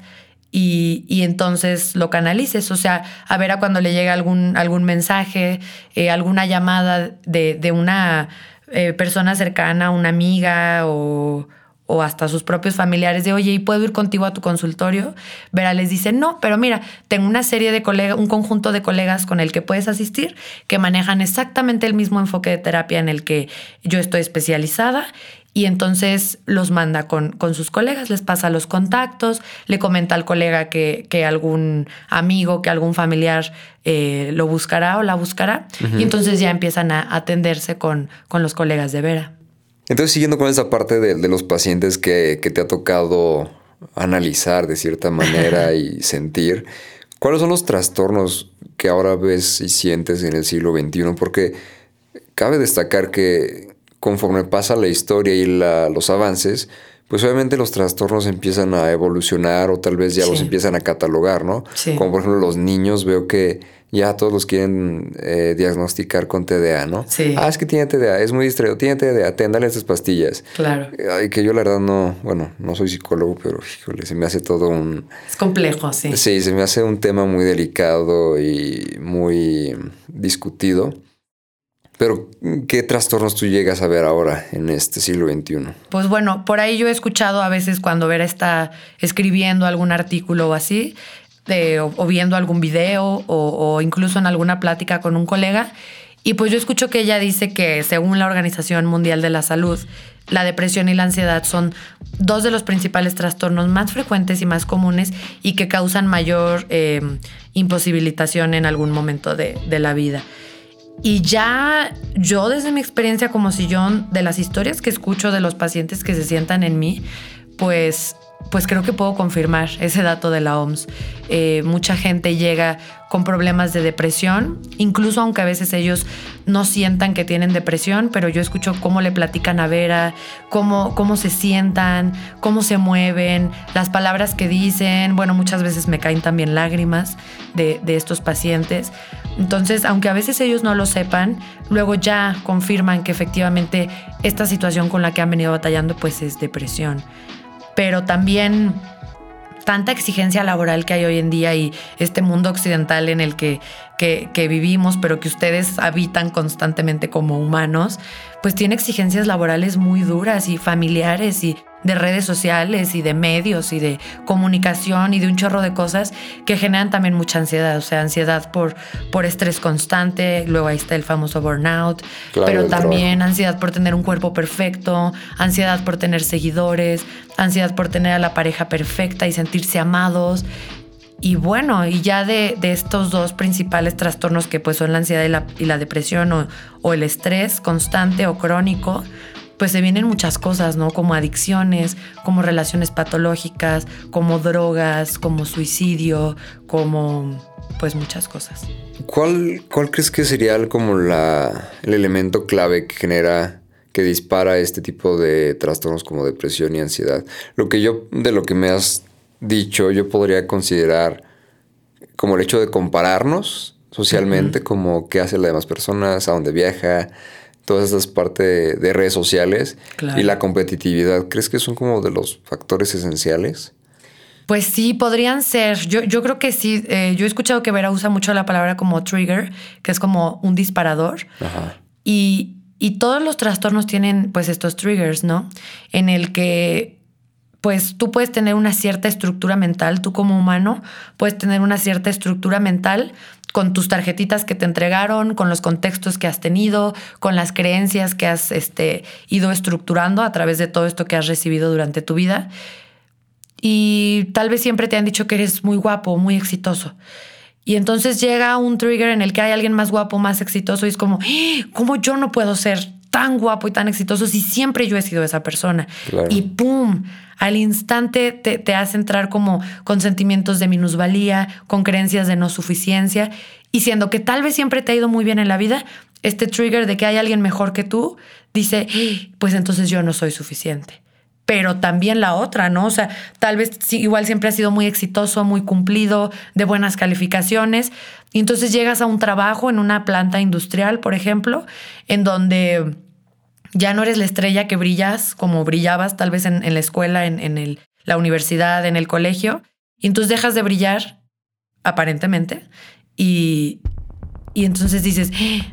y, y, entonces lo canalices. O sea, a ver a cuando le llega algún, algún mensaje, eh, alguna llamada de, de una eh, persona cercana, una amiga o o hasta sus propios familiares de, oye, ¿y puedo ir contigo a tu consultorio? Vera les dice, no, pero mira, tengo una serie de colegas, un conjunto de colegas con el que puedes asistir que manejan exactamente el mismo enfoque de terapia en el que yo estoy especializada y entonces los manda con, con, sus colegas, les pasa los contactos, le comenta al colega que, que algún amigo, que algún familiar eh, lo buscará o la buscará, y entonces ya empiezan a atenderse con, con los colegas de Vera. Entonces, siguiendo con esa parte de, los pacientes que, te ha tocado analizar de cierta manera y sentir, ¿cuáles son los trastornos que ahora ves y sientes en el siglo XXI? Porque cabe destacar que conforme pasa la historia y los avances, pues obviamente los trastornos empiezan a evolucionar o tal vez ya los empiezan a catalogar, ¿no? Como por ejemplo los niños, veo que ya todos los quieren eh, diagnosticar con TDA, ¿no? Sí. Ah, es que tiene TDA, es muy distraído, tiene TDA, ten, dale estas pastillas. Claro. Ay, que yo la verdad no, bueno, no soy psicólogo, pero híjole, se me hace todo un... Es complejo, sí. Sí, se me hace un tema muy delicado y muy discutido. Pero, ¿qué trastornos tú llegas a ver ahora en este siglo XXI? Pues bueno, por ahí yo he escuchado a veces cuando Vera está escribiendo algún artículo o así, o, viendo algún video o, incluso en alguna plática con un colega. Y pues yo escucho que ella dice que según la Organización Mundial de la Salud, la depresión y la ansiedad son dos de los principales trastornos más frecuentes y más comunes y que causan mayor em, imposibilitación en algún momento de, de la vida. Y ya yo desde mi experiencia como sillón, de las historias que escucho de los pacientes que se sientan en mí, pues pues creo que puedo confirmar ese dato de la OMS. Eh, mucha gente llega con problemas de depresión, incluso aunque a veces ellos no sientan que tienen depresión, pero yo escucho cómo le platican a Vera, cómo, cómo se sientan, cómo se mueven, las palabras que dicen. Bueno, muchas veces me caen también lágrimas de, de estos pacientes. Entonces, aunque a veces ellos no lo sepan, luego ya confirman que efectivamente esta situación con la que han venido batallando pues es depresión pero también tanta exigencia laboral que hay hoy en día y este mundo occidental en el que, que, vivimos, pero que ustedes habitan constantemente como humanos, pues tiene exigencias laborales muy duras y familiares y de redes sociales y de medios y de comunicación y de un chorro de cosas que generan también mucha ansiedad, o sea, ansiedad por, por estrés constante, luego ahí está el famoso burnout, pero también ansiedad por tener un cuerpo perfecto, ansiedad por tener seguidores, ansiedad por tener a la pareja perfecta y sentirse amados. Y bueno, y ya de, estos dos principales trastornos que pues son la ansiedad y la, y la depresión o, o el estrés constante o crónico, pues se vienen muchas cosas, ¿no? Como adicciones, como relaciones patológicas, como drogas, como suicidio, como pues muchas cosas. ¿Cuál, cuál crees que sería como la, el elemento clave que genera, que dispara este tipo de trastornos como depresión y ansiedad? Lo que yo, de lo que me has dicho, yo podría considerar como el hecho de compararnos socialmente, como qué hace la demás personas, a dónde viaja, todas esas partes de redes sociales y la competitividad, ¿crees que son como de los factores esenciales? Pues sí, podrían ser. Yo, yo creo que sí. Eh, yo he escuchado que Vera usa mucho la palabra como trigger, que es como un disparador. Y, y todos los trastornos tienen pues estos triggers, ¿no? En el que pues tú puedes tener una cierta estructura mental, tú como humano puedes tener una cierta estructura mental con tus tarjetitas que te entregaron, con los contextos que has tenido, con las creencias que has este, ido estructurando a través de todo esto que has recibido durante tu vida. Y tal vez siempre te han dicho que eres muy guapo, muy exitoso. Y entonces llega un trigger en el que hay alguien más guapo, más exitoso y es como, ¡Ah! ¿cómo yo no puedo ser tan guapo y tan exitoso si siempre yo he sido esa persona? Y ¡pum! al instante te, te, hace entrar como con sentimientos de minusvalía, con creencias de no suficiencia, y siendo que tal vez siempre te ha ido muy bien en la vida, este trigger de que hay alguien mejor que tú, dice, pues entonces yo no soy suficiente. Pero también la otra, ¿no? O sea, tal vez igual siempre has sido muy exitoso, muy cumplido, de buenas calificaciones, y entonces llegas a un trabajo en una planta industrial, por ejemplo, en donde ya no eres la estrella que brillas como brillabas tal vez en, la escuela, en, en el, la universidad, en el colegio, y entonces dejas de brillar, aparentemente, y, y entonces dices,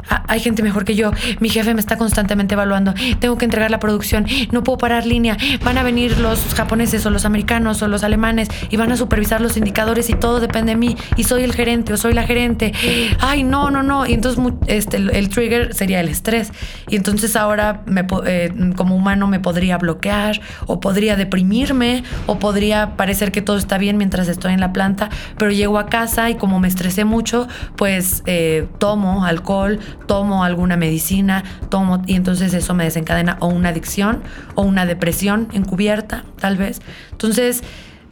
ah, hay gente mejor que yo, mi jefe me está constantemente evaluando, tengo que entregar la producción, no puedo parar línea, van a venir los japoneses o los americanos o los alemanes y van a supervisar los indicadores y todo depende de mí y soy el gerente o soy la gerente. Ay, no, no, no. Y entonces este, el, trigger sería el estrés. Y entonces ahora me, eh, como humano me podría bloquear o podría deprimirme o podría parecer que todo está bien mientras estoy en la planta, pero llego a casa y como me estresé mucho, pues... Eh, tomo alcohol, tomo alguna medicina, tomo y entonces eso me desencadena o una adicción o una depresión encubierta, tal vez. Entonces,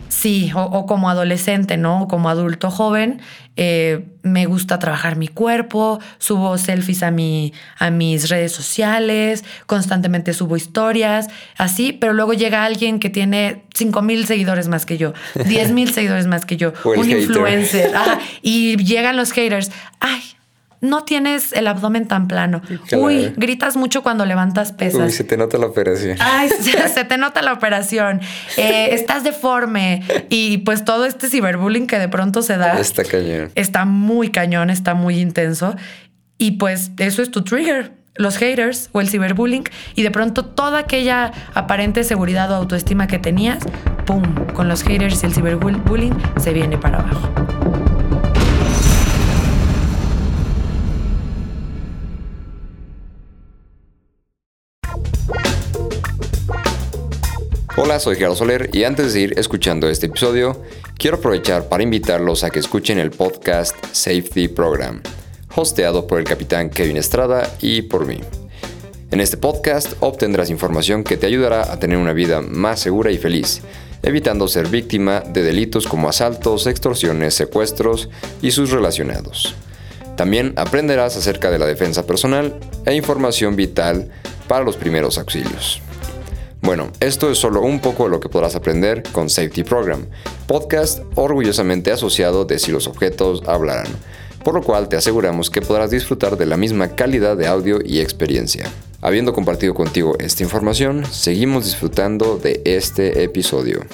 sí, o, como adolescente, ¿no? O como adulto joven, eh, me gusta trabajar mi cuerpo, subo selfies a, mi, a mis redes sociales, constantemente subo historias, así, pero luego llega alguien que tiene 5 mil seguidores más que yo, 10 mil seguidores más que yo, un influencer, y llegan los haters, ay, no tienes el abdomen tan plano. Uy, gritas mucho cuando levantas pesas. Uy, se te nota la operación. Ay, se, te nota la operación. Eh, estás deforme. Y pues todo este ciberbullying que de pronto se da. Está cañón. Está muy cañón, está muy intenso. Y pues eso es tu trigger. Los haters o el ciberbullying. Y de pronto toda aquella aparente seguridad o autoestima que tenías, ¡pum! Con los haters y el ciberbullying se viene para abajo. Hola, soy Gerardo Soler y antes de seguir escuchando este episodio, quiero aprovechar para invitarlos a que escuchen el podcast Safety Program, hosteado por el capitán Kevin Estrada y por mí. En este podcast obtendrás información que te ayudará a tener una vida más segura y feliz, evitando ser víctima de delitos como asaltos, extorsiones, secuestros y sus relacionados. También aprenderás acerca de la defensa personal e información vital para los primeros auxilios. Bueno, esto es solo un poco de lo que podrás aprender con Safety Program, podcast orgullosamente asociado de si los objetos hablarán, por lo cual te aseguramos que podrás disfrutar de la misma calidad de audio y experiencia. Habiendo compartido contigo esta información, seguimos disfrutando de este episodio.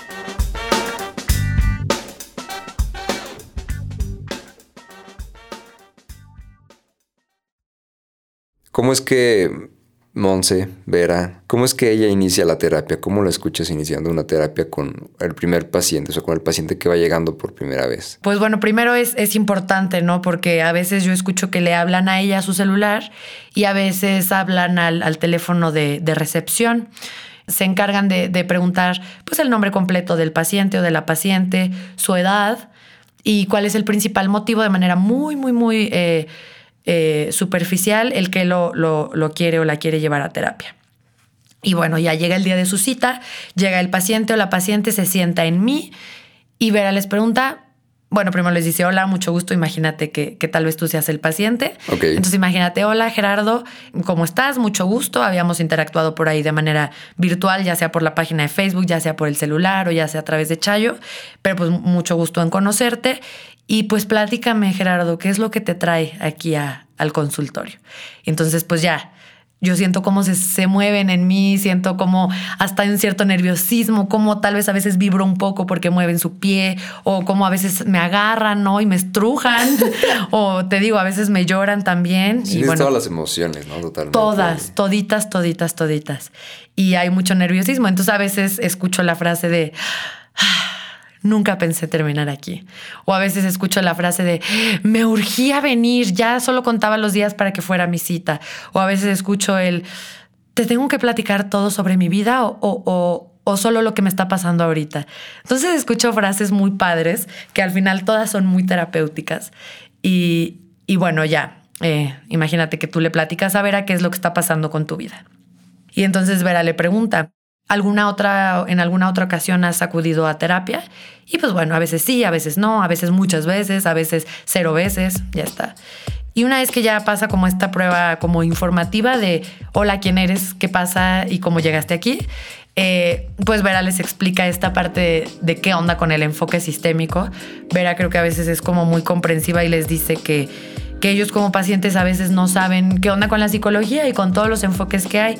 ¿Cómo es que Monse, Vera, ¿cómo es que ella inicia la terapia? ¿Cómo la escuchas iniciando una terapia con el primer paciente, o sea, con el paciente que va llegando por primera vez? Pues bueno, primero es, es importante, ¿no? Porque a veces yo escucho que le hablan a ella a su celular y a veces hablan al, teléfono de, recepción se encargan de, preguntar pues el nombre completo del paciente o de la paciente, su edad y cuál es el principal motivo de manera muy, muy, muy eh, eh, superficial el que lo, lo, quiere o la quiere llevar a terapia. Y bueno, ya llega el día de su cita, llega el paciente o la paciente, se sienta en mí y Vera les pregunta, bueno, primero les dice, hola, mucho gusto, imagínate que, tal vez tú seas el paciente. Entonces imagínate, hola Gerardo, ¿cómo estás? Mucho gusto. Habíamos interactuado por ahí de manera virtual, ya sea por la página de Facebook, ya sea por el celular o ya sea a través de Chayo, pero pues mucho gusto en conocerte. Y pues platícame, Gerardo, ¿qué es lo que te trae aquí al consultorio? Entonces, pues ya, yo siento cómo se, se, mueven en mí, siento como hasta un cierto nerviosismo, como tal vez a veces vibro un poco porque mueven su pie, o como a veces me agarran, ¿no? Y me estrujan, o te digo, a veces me lloran también. Sí, y todas las emociones, ¿no? Totalmente. Todas, toditas, toditas, toditas. Y hay mucho nerviosismo. Entonces a veces escucho la frase de... Ah, nunca pensé terminar aquí. O a veces escucho la frase de, me urgía venir, ya solo contaba los días para que fuera mi cita. O a veces escucho el, te tengo que platicar todo sobre mi vida o, o, o, solo lo que me está pasando ahorita. Entonces escucho frases muy padres que al final todas son muy terapéuticas. Y, y bueno, ya, eh, imagínate que tú le platicas a Vera qué es lo que está pasando con tu vida. Y entonces Vera le pregunta, alguna otra, en alguna otra ocasión has acudido a terapia y pues bueno, a veces sí, a veces no, a veces muchas veces, a veces cero veces, ya está. Y una vez que ya pasa como esta prueba como informativa de hola, ¿quién eres? ¿Qué pasa? ¿Y cómo llegaste aquí? Eh, pues Vera les explica esta parte de, qué onda con el enfoque sistémico. Vera creo que a veces es como muy comprensiva y les dice que, que ellos como pacientes a veces no saben qué onda con la psicología y con todos los enfoques que hay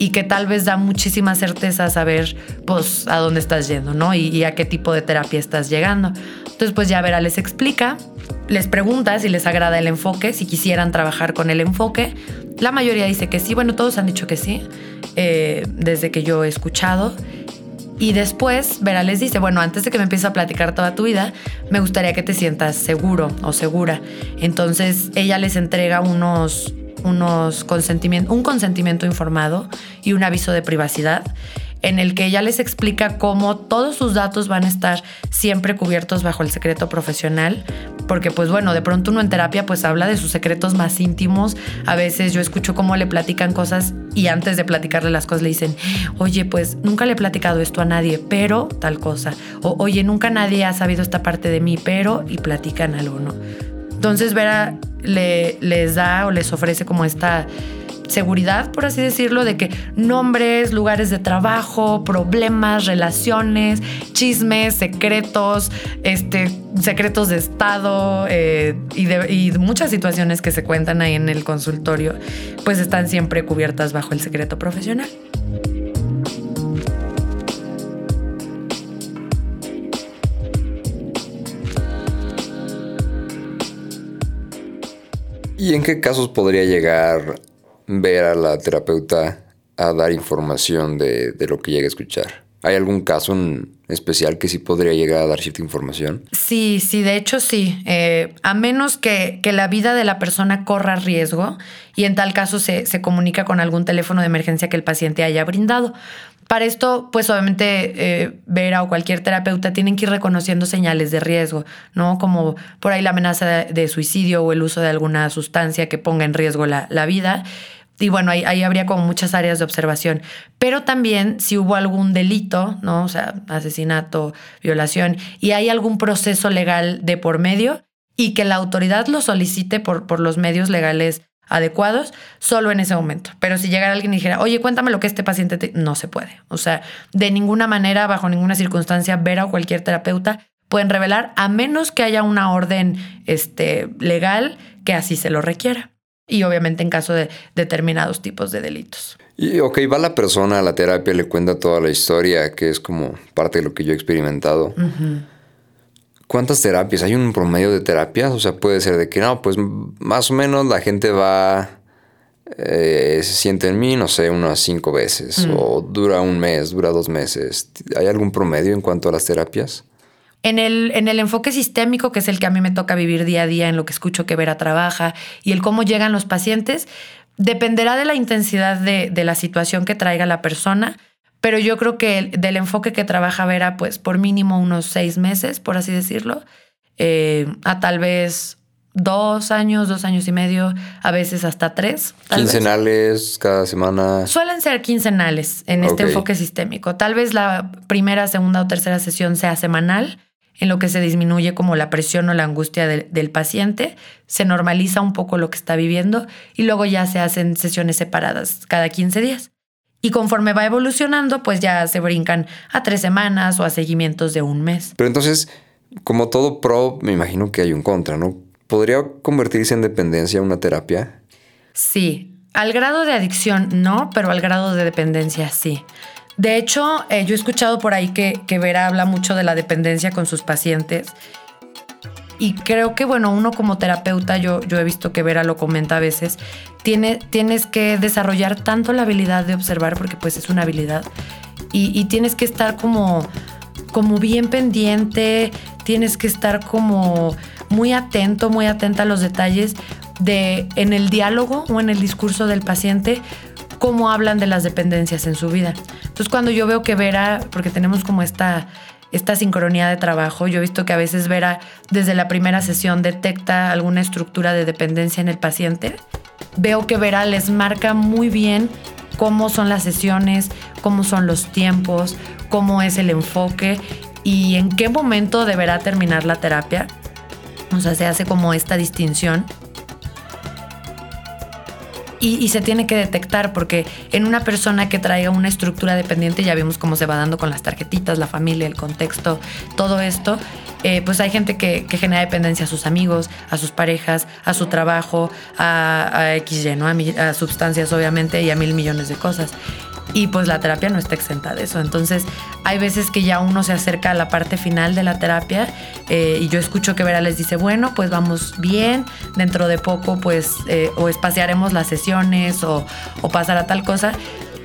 y que tal vez da muchísima certeza saber pues a dónde estás yendo, ¿no? Y, a qué tipo de terapia estás llegando. Entonces pues ya Vera les explica, les pregunta si les agrada el enfoque, si quisieran trabajar con el enfoque. La mayoría dice que sí, bueno, todos han dicho que sí, eh, desde que yo he escuchado. Y después Vera les dice, bueno, antes de que me empieces a platicar toda tu vida, me gustaría que te sientas seguro o segura. Entonces ella les entrega unos unos consentimiento, un consentimiento informado y un aviso de privacidad en el que ella les explica cómo todos sus datos van a estar siempre cubiertos bajo el secreto profesional, porque pues bueno, de pronto uno en terapia pues habla de sus secretos más íntimos, a veces yo escucho cómo le platican cosas y antes de platicarle las cosas le dicen, oye pues nunca le he platicado esto a nadie, pero tal cosa, o oye nunca nadie ha sabido esta parte de mí, pero y platican algo, ¿no? Entonces Vera le, les da o les ofrece como esta seguridad, por así decirlo, de que nombres, lugares de trabajo, problemas, relaciones, chismes, secretos, este, secretos de Estado eh, y, y muchas situaciones que se cuentan ahí en el consultorio, pues están siempre cubiertas bajo el secreto profesional. ¿Y en qué casos podría llegar ver a la terapeuta a dar información de, lo que llegue a escuchar? ¿Hay algún caso en especial que sí podría llegar a dar cierta información? Sí, sí, de hecho sí. Eh, a menos que, la vida de la persona corra riesgo y en tal caso se, se comunica con algún teléfono de emergencia que el paciente haya brindado. Para esto, pues obviamente eh, Vera o cualquier terapeuta tienen que ir reconociendo señales de riesgo, ¿no? Como por ahí la amenaza de, suicidio o el uso de alguna sustancia que ponga en riesgo la, vida. Y bueno, ahí, ahí, habría como muchas áreas de observación. Pero también si hubo algún delito, ¿no? O sea, asesinato, violación, y hay algún proceso legal de por medio y que la autoridad lo solicite por, por los medios legales adecuados solo en ese momento. Pero si llegara alguien y dijera, oye, cuéntame lo que este paciente no se puede. O sea, de ninguna manera, bajo ninguna circunstancia, Vera o cualquier terapeuta pueden revelar a menos que haya una orden este, legal que así se lo requiera. Y obviamente en caso de determinados tipos de delitos. Y ok, va la persona a la terapia, le cuenta toda la historia, que es como parte de lo que yo he experimentado. ¿Cuántas terapias? ¿Hay un promedio de terapias? O sea, puede ser de que no, pues más o menos la gente va, eh, se siente en mí, no sé, unas cinco veces, mm. o dura un mes, dura dos meses. ¿Hay algún promedio en cuanto a las terapias? En el, en el enfoque sistémico, que es el que a mí me toca vivir día a día, en lo que escucho que Vera trabaja y el cómo llegan los pacientes, dependerá de la intensidad de, de la situación que traiga la persona pero yo creo que del enfoque que trabaja Vera, pues por mínimo unos seis meses, por así decirlo, eh, a tal vez dos años, dos años y medio, a veces hasta tres. ¿Quincenales cada semana? Suelen ser quincenales en este enfoque sistémico. Tal vez la primera, segunda o tercera sesión sea semanal, en lo que se disminuye como la presión o la angustia del paciente, se normaliza un poco lo que está viviendo y luego ya se hacen sesiones separadas cada 15 días. Y conforme va evolucionando, pues ya se brincan a tres semanas o a seguimientos de un mes. Pero entonces, como todo pro, me imagino que hay un contra, ¿no? ¿Podría convertirse en dependencia una terapia? Sí. Al grado de adicción no, pero al grado de dependencia sí. De hecho, eh, yo he escuchado por ahí que, que Vera habla mucho de la dependencia con sus pacientes y creo que, bueno, uno como terapeuta, yo, yo he visto que Vera lo comenta a veces, tiene, tienes que desarrollar tanto la habilidad de observar, porque pues es una habilidad, y, tienes que estar como, como bien pendiente, tienes que estar como muy atento, muy atenta a los detalles de en el diálogo o en el discurso del paciente, cómo hablan de las dependencias en su vida. Entonces cuando yo veo que Vera, porque tenemos como esta esta sincronía de trabajo. Yo he visto que a veces Vera desde la primera sesión detecta alguna estructura de dependencia en el paciente. Veo que Vera les marca muy bien cómo son las sesiones, cómo son los tiempos, cómo es el enfoque y en qué momento deberá terminar la terapia. O sea, se hace como esta distinción y, se tiene que detectar porque en una persona que traiga una estructura dependiente, ya vimos cómo se va dando con las tarjetitas, la familia, el contexto, todo esto, eh, pues hay gente que, genera dependencia a sus amigos, a sus parejas, a su trabajo, a, a XY, ¿no? a sustancias obviamente y a mil millones de cosas y pues la terapia no está exenta de eso. Entonces hay veces que ya uno se acerca a la parte final de la terapia eh, y yo escucho que Vera les dice, bueno, pues vamos bien, dentro de poco pues eh, o espaciaremos las sesiones o, o pasará tal cosa.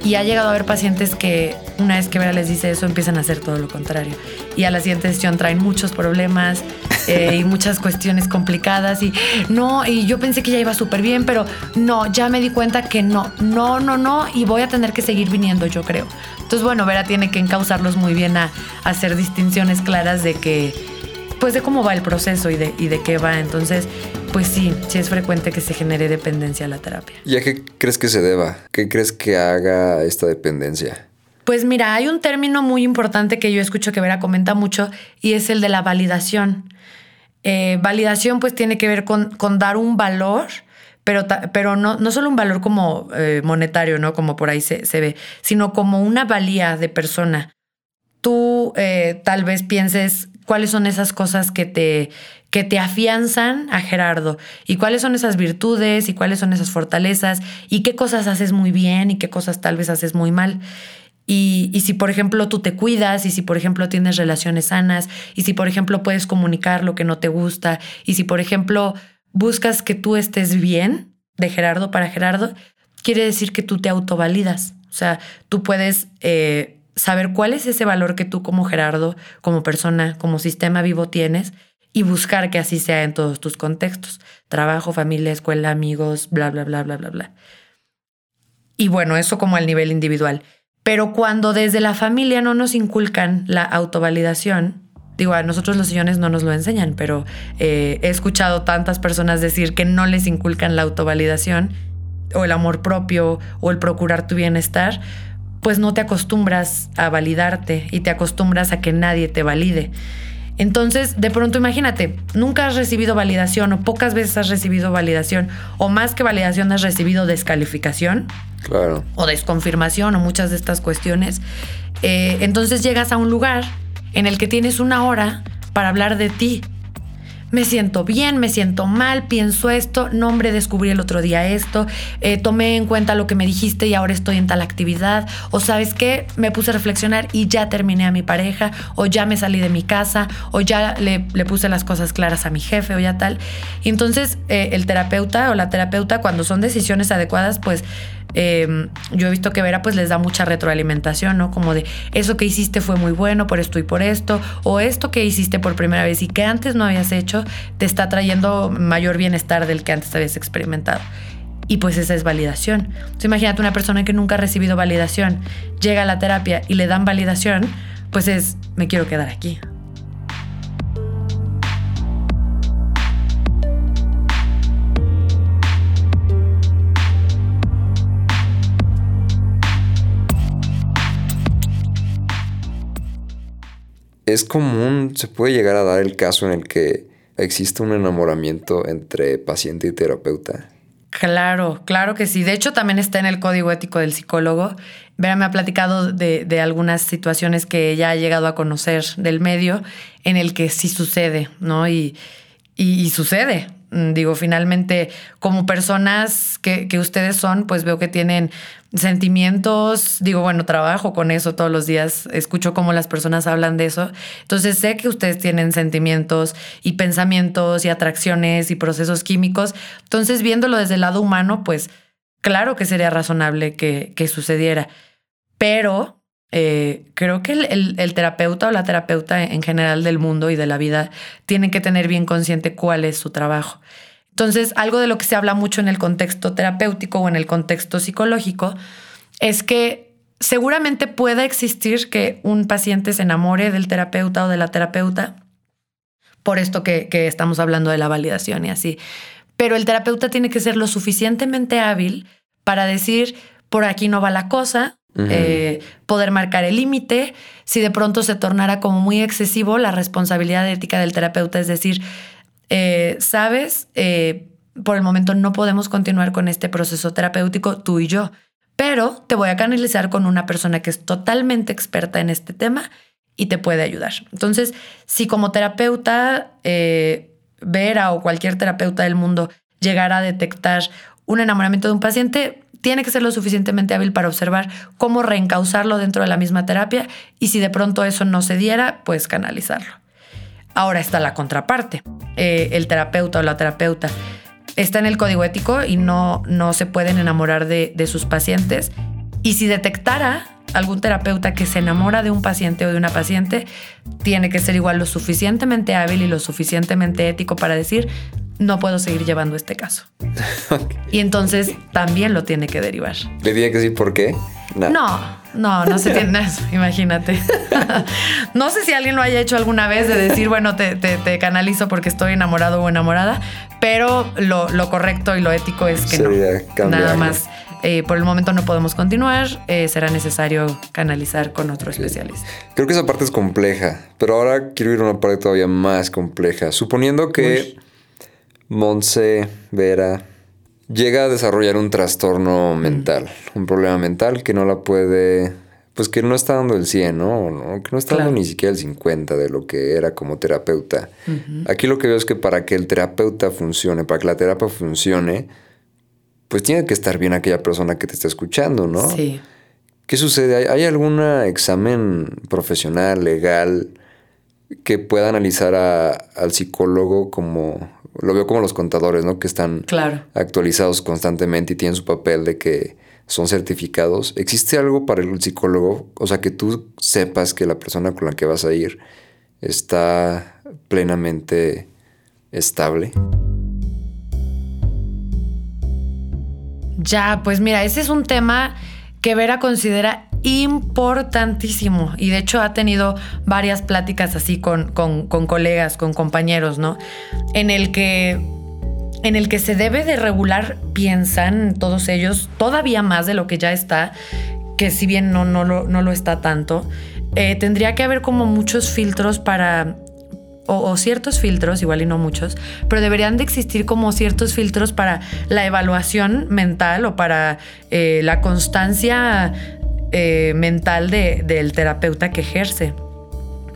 Y ha llegado a haber pacientes que una vez que Vera les dice eso empiezan a hacer todo lo contrario. Y a la siguiente sesión traen muchos problemas eh, y muchas cuestiones complicadas. Y no, y yo pensé que ya iba súper bien, pero no, ya me di cuenta que no, no, no, no. Y voy a tener que seguir viniendo, yo creo. Entonces, bueno, Vera tiene que encauzarlos muy bien a, a hacer distinciones claras de que pues de cómo va el proceso y de, y de qué va. Entonces, pues sí, sí es frecuente que se genere dependencia a la terapia. ¿Y a qué crees que se deba? ¿Qué crees que haga esta dependencia? Pues mira, hay un término muy importante que yo escucho que Vera comenta mucho y es el de la validación. Eh, validación pues tiene que ver con, con dar un valor, pero, pero no, no, solo un valor como eh, monetario, ¿no? Como por ahí se, se, ve, sino como una valía de persona. Tú eh, tal vez pienses cuáles son esas cosas que te, que te afianzan a Gerardo y cuáles son esas virtudes y cuáles son esas fortalezas y qué cosas haces muy bien y qué cosas tal vez haces muy mal. Y, y, si, por ejemplo, tú te cuidas y si, por ejemplo, tienes relaciones sanas y si, por ejemplo, puedes comunicar lo que no te gusta y si, por ejemplo, buscas que tú estés bien de Gerardo para Gerardo, quiere decir que tú te autovalidas. O sea, tú puedes eh, saber cuál es ese valor que tú como Gerardo, como persona, como sistema vivo tienes y buscar que así sea en todos tus contextos. Trabajo, familia, escuela, amigos, bla, bla, bla, bla, bla, bla. Y bueno, eso como al nivel individual. Pero cuando desde la familia no nos inculcan la autovalidación, digo, a nosotros los sillones no nos lo enseñan, pero eh, he escuchado tantas personas decir que no les inculcan la autovalidación o el amor propio o el procurar tu bienestar, pues no te acostumbras a validarte y te acostumbras a que nadie te valide. Entonces, de pronto imagínate, nunca has recibido validación o pocas veces has recibido validación o más que validación has recibido descalificación. Claro. O desconfirmación o muchas de estas cuestiones. Eh, entonces llegas a un lugar en el que tienes una hora para hablar de ti, me siento bien, me siento mal, pienso esto, no hombre, descubrí el otro día esto, eh, tomé en cuenta lo que me dijiste y ahora estoy en tal actividad, o sabes qué, me puse a reflexionar y ya terminé a mi pareja, o ya me salí de mi casa, o ya le, puse las cosas claras a mi jefe, o ya tal. Y entonces eh, el terapeuta o la terapeuta, cuando son decisiones adecuadas, pues Em, yo he visto que Vera pues les da mucha retroalimentación, ¿no? Como de eso que hiciste fue muy bueno por esto y por esto, o esto que hiciste por primera vez y que antes no habías hecho, te está trayendo mayor bienestar del que antes habías experimentado. Y pues esa es validación. Entonces, imagínate una persona que nunca ha recibido validación, llega a la terapia y le dan validación, pues es, me quiero quedar aquí. Es común, se puede llegar a dar el caso en el que existe un enamoramiento entre paciente y terapeuta. Claro, claro que sí. De hecho, también está en el código ético del psicólogo. Vera me ha platicado de, algunas situaciones que ella ha llegado a conocer del medio en el que sí sucede, ¿no? y, y sucede. Mm, digo, finalmente, como personas que, ustedes son, pues veo que tienen sentimientos, digo, bueno, trabajo con eso todos los días, escucho cómo las personas hablan de eso, entonces sé que ustedes tienen sentimientos y pensamientos y atracciones y procesos químicos, entonces viéndolo desde el lado humano, pues claro que sería razonable que, que sucediera, pero eh, creo que el, terapeuta o la terapeuta en general del mundo y de la vida tienen que tener bien consciente cuál es su trabajo. Entonces, algo de lo que se habla mucho en el contexto terapéutico o en el contexto psicológico es que seguramente pueda existir que un paciente se enamore del terapeuta o de la terapeuta por esto que, que estamos hablando de la validación y así. Pero el terapeuta tiene que ser lo suficientemente hábil para decir, por aquí no va la cosa, eh, poder marcar el límite, si de pronto se tornara como muy excesivo la responsabilidad ética del terapeuta, es decir, eh, sabes, eh, por el momento no podemos continuar con este proceso terapéutico tú y yo, pero te voy a canalizar con una persona que es totalmente experta en este tema y te puede ayudar. Entonces, si como terapeuta, Vera o cualquier terapeuta del mundo llegara a detectar un enamoramiento de un paciente, tiene que ser lo suficientemente hábil para observar cómo reencauzarlo dentro de la misma terapia y si de pronto eso no se diera, pues canalizarlo. Ahora está la contraparte. Eh, el terapeuta o la terapeuta está en el código ético y no, no se pueden enamorar de, de sus pacientes. Y si detectara algún terapeuta que se enamora de un paciente o de una paciente, tiene que ser igual lo suficientemente hábil y lo suficientemente ético para decir, no puedo seguir llevando este caso. Y entonces también lo tiene que derivar. ¿Le tiene que decir por qué? No, no, no, se tiene eso, imagínate. no sé si alguien lo haya hecho alguna vez de decir, bueno, te, canalizo porque estoy enamorado o enamorada, pero lo, correcto y lo ético es que no. Nada más. Eh, por el momento no podemos continuar, eh, será necesario canalizar con otro especialista. Creo que esa parte es compleja, pero ahora quiero ir a una parte todavía más compleja. Suponiendo que Monse Vera llega a desarrollar un trastorno mental, un problema mental que no la puede, pues que no está dando el 100, ¿no? Que no está dando ni siquiera el 50 de lo que era como terapeuta. Aquí lo que veo es que para que el terapeuta funcione, para que la terapia funcione, pues tiene que estar bien aquella persona que te está escuchando, ¿no? Sí. ¿Qué sucede? ¿Hay, algún examen profesional, legal, que pueda analizar al psicólogo como lo veo como los contadores, ¿no? Que están actualizados constantemente y tienen su papel de que son certificados. ¿Existe algo para el psicólogo? O sea, que tú sepas que la persona con la que vas a ir está plenamente estable. Ya, pues mira, ese es un tema que Vera considera importantísimo. Y de hecho ha tenido varias pláticas así con, con, colegas, con compañeros, ¿no? En el que en el que se debe de regular, piensan todos ellos, todavía más de lo que ya está, que si bien no, no, lo, no lo está tanto, eh, tendría que haber como muchos filtros para o, ciertos filtros, igual y no muchos, pero deberían de existir como ciertos filtros para la evaluación mental o para eh, la constancia eh, mental del terapeuta que ejerce.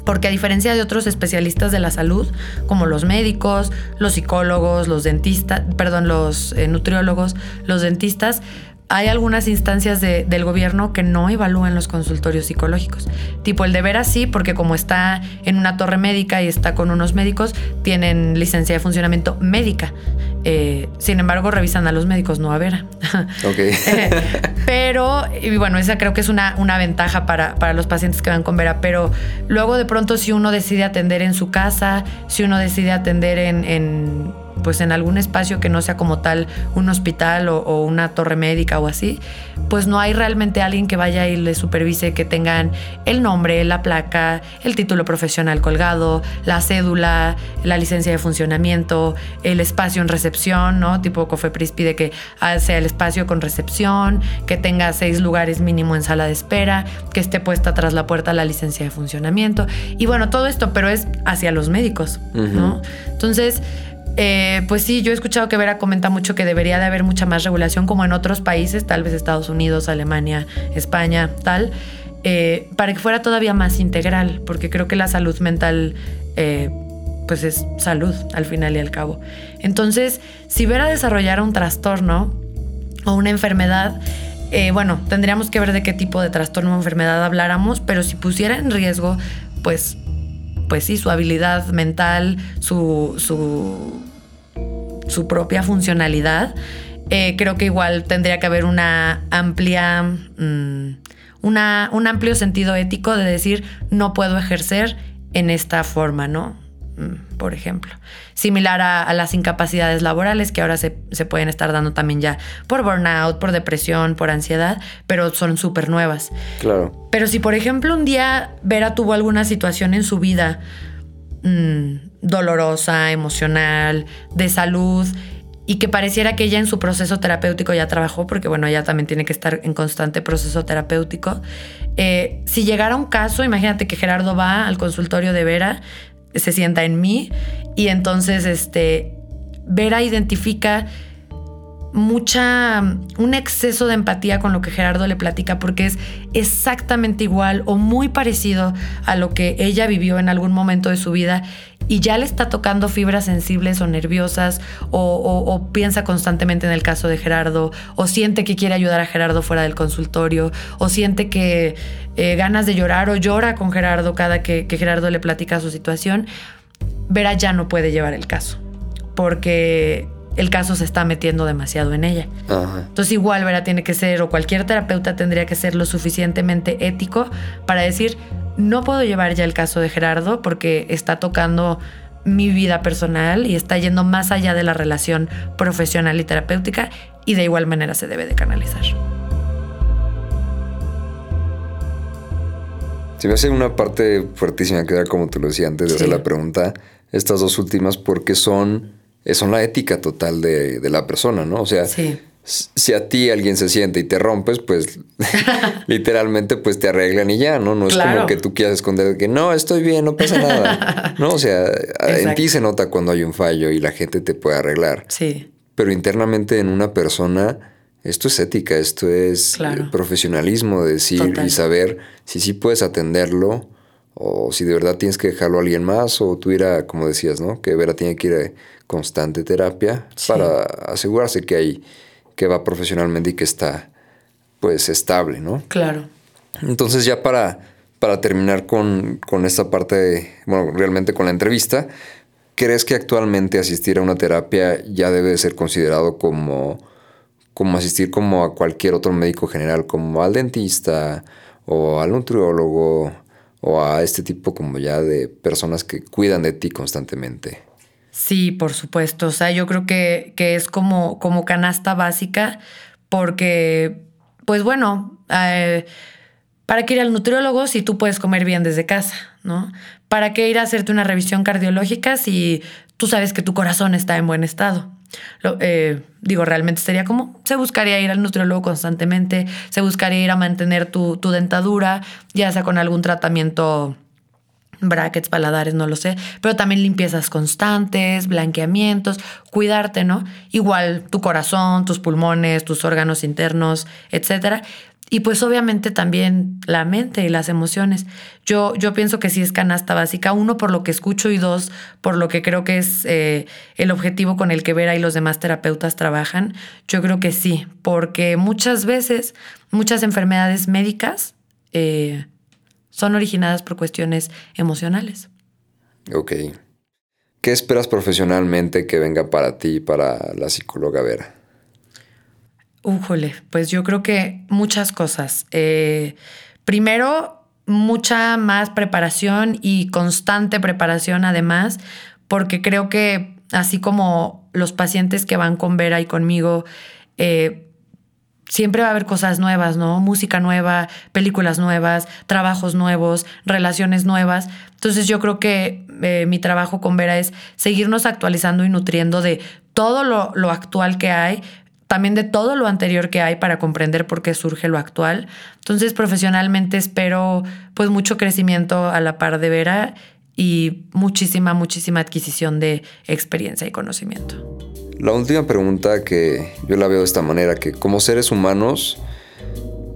Porque a diferencia de otros especialistas de la salud, como los médicos, los psicólogos, los dentistas, perdón, los eh, nutriólogos, los dentistas, hay algunas instancias del gobierno que no evalúan los consultorios psicológicos. Tipo el de Vera sí, porque como está en una torre médica y está con unos médicos, tienen licencia de funcionamiento médica. Eh, sin embargo, revisan a los médicos, no a Vera. Ok. pero, y bueno, esa creo que es una, una ventaja para, para, los pacientes que van con Vera. Pero luego de pronto, si uno decide atender en su casa, si uno decide atender en pues en algún espacio que no sea como tal un hospital o, una torre médica o así, pues no hay realmente alguien que vaya y le supervise que tengan el nombre, la placa, el título profesional colgado, la cédula, la licencia de funcionamiento, el espacio en recepción, ¿no? Tipo Cofepris pide que sea el espacio con recepción, que tenga seis lugares mínimo en sala de espera, que esté puesta tras la puerta la licencia de funcionamiento. Y bueno, todo esto, pero es hacia los médicos, ¿no? Entonces, eh, pues sí, yo he escuchado que Vera comenta mucho que debería de haber mucha más regulación como en otros países, tal vez Estados Unidos, Alemania, España, tal, eh, para que fuera todavía más integral, porque creo que la salud mental... Eh, pues es salud al final y al cabo. Entonces, si Vera desarrollara un trastorno o una enfermedad, bueno, tendríamos que ver de qué tipo de trastorno o enfermedad habláramos, pero si pusiera en riesgo, pues, pues sí, su habilidad mental, su, su su propia funcionalidad, eh, creo que igual tendría que haber una amplia, mm, una, un amplio sentido ético de decir no puedo ejercer en esta forma, ¿no? Mm, por ejemplo. Similar a, las incapacidades laborales que ahora se, se, pueden estar dando también ya por burnout, por depresión, por ansiedad, pero son súper nuevas. Claro. Pero si, por ejemplo, un día Vera tuvo alguna situación en su vida Mm, dolorosa, emocional, de salud, y que pareciera que ella en su proceso terapéutico ya trabajó, porque bueno, ella también tiene que estar en constante proceso terapéutico. Eh, si llegara un caso, imagínate que Gerardo va al consultorio de Vera, se sienta en mí, y entonces este, Vera identifica mucha, un exceso de empatía con lo que Gerardo le platica porque es exactamente igual o muy parecido a lo que ella vivió en algún momento de su vida y ya le está tocando fibras sensibles o nerviosas o, piensa constantemente en el caso de Gerardo o siente que quiere ayudar a Gerardo fuera del consultorio o siente que eh, ganas de llorar o llora con Gerardo cada que, que Gerardo le platica su situación, Vera ya no puede llevar el caso porque el caso se está metiendo demasiado en ella. Entonces igual, Vera tiene que ser, o cualquier terapeuta tendría que ser lo suficientemente ético para decir, no puedo llevar ya el caso de Gerardo porque está tocando mi vida personal y está yendo más allá de la relación profesional y terapéutica y de igual manera se debe de canalizar. Se me hace una parte fuertísima que era como tú lo decías antes de hacer la pregunta, estas dos últimas, porque son son la ética total de, la persona, ¿no? O sea, si a ti alguien se siente y te rompes, pues literalmente pues te arreglan y ya, ¿no? No es como que tú quieras esconder que no, estoy bien, no pasa nada. no, o sea, en ti se nota cuando hay un fallo y la gente te puede arreglar. Sí. Pero internamente en una persona, esto es ética, esto es profesionalismo, decir y saber si sí puedes atenderlo o si de verdad tienes que dejarlo a alguien más o tú ir a, como decías, ¿no? Que Vera tiene que ir a constante terapia para asegurarse que hay, que va profesionalmente y que está pues estable, ¿no? Claro. Entonces ya para, para terminar con, con esta parte, de, bueno, realmente con la entrevista, ¿crees que actualmente asistir a una terapia ya debe ser considerado como, como asistir como a cualquier otro médico general, como al dentista o al nutriólogo o a este tipo como ya de personas que cuidan de ti constantemente? Sí, por supuesto. O sea, yo creo que, que es como, como canasta básica porque, pues bueno, eh, ¿Para qué ir al nutriólogo si tú puedes comer bien desde casa? ¿no? ¿Para qué ir a hacerte una revisión cardiológica si tú sabes que tu corazón está en buen estado? Eh, digo, realmente sería como, se buscaría ir al nutriólogo constantemente, se buscaría ir a mantener tu, tu dentadura, ya sea con algún tratamiento brackets, paladares, no lo sé, pero también limpiezas constantes, blanqueamientos, cuidarte, ¿no? Igual tu corazón, tus pulmones, tus órganos internos, etcétera. Y pues obviamente también la mente y las emociones. Yo, yo pienso que sí es canasta básica, uno por lo que escucho y dos por lo que creo que es eh, el objetivo con el que Vera y los demás terapeutas trabajan. Yo creo que sí, porque muchas veces muchas enfermedades médicas eh, son originadas por cuestiones emocionales. Ok. ¿Qué esperas profesionalmente que venga para ti, para la psicóloga Vera? Újole, pues yo creo que muchas cosas. Eh, primero, mucha más preparación y constante preparación además, porque creo que así como los pacientes que van con Vera y conmigo, eh, siempre va a haber cosas nuevas, ¿no? Música nueva, películas nuevas, trabajos nuevos, relaciones nuevas. Entonces yo creo que eh, mi trabajo con Vera es seguirnos actualizando y nutriendo de todo lo, lo actual que hay, también de todo lo anterior que hay para comprender por qué surge lo actual. Entonces, profesionalmente espero pues mucho crecimiento a la par de Vera y muchísima, muchísima adquisición de experiencia y conocimiento. La última pregunta que yo la veo de esta manera, que como seres humanos,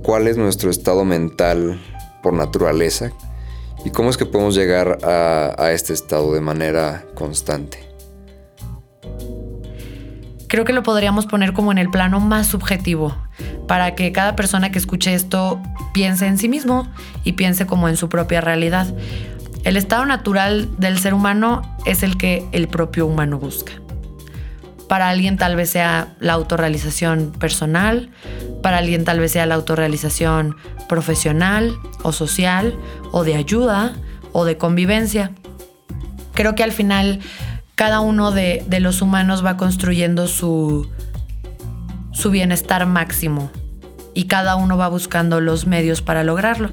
¿cuál es nuestro estado mental por naturaleza? ¿Y cómo es que podemos llegar a, a este estado de manera constante? Creo que lo podríamos poner como en el plano más subjetivo, para que cada persona que escuche esto piense en sí mismo y piense como en su propia realidad. El estado natural del ser humano es el que el propio humano busca. Para alguien tal vez sea la autorrealización personal, para alguien tal vez sea la autorrealización profesional o social o de ayuda o de convivencia. Creo que al final cada uno de, los humanos va construyendo su, su bienestar máximo y cada uno va buscando los medios para lograrlo.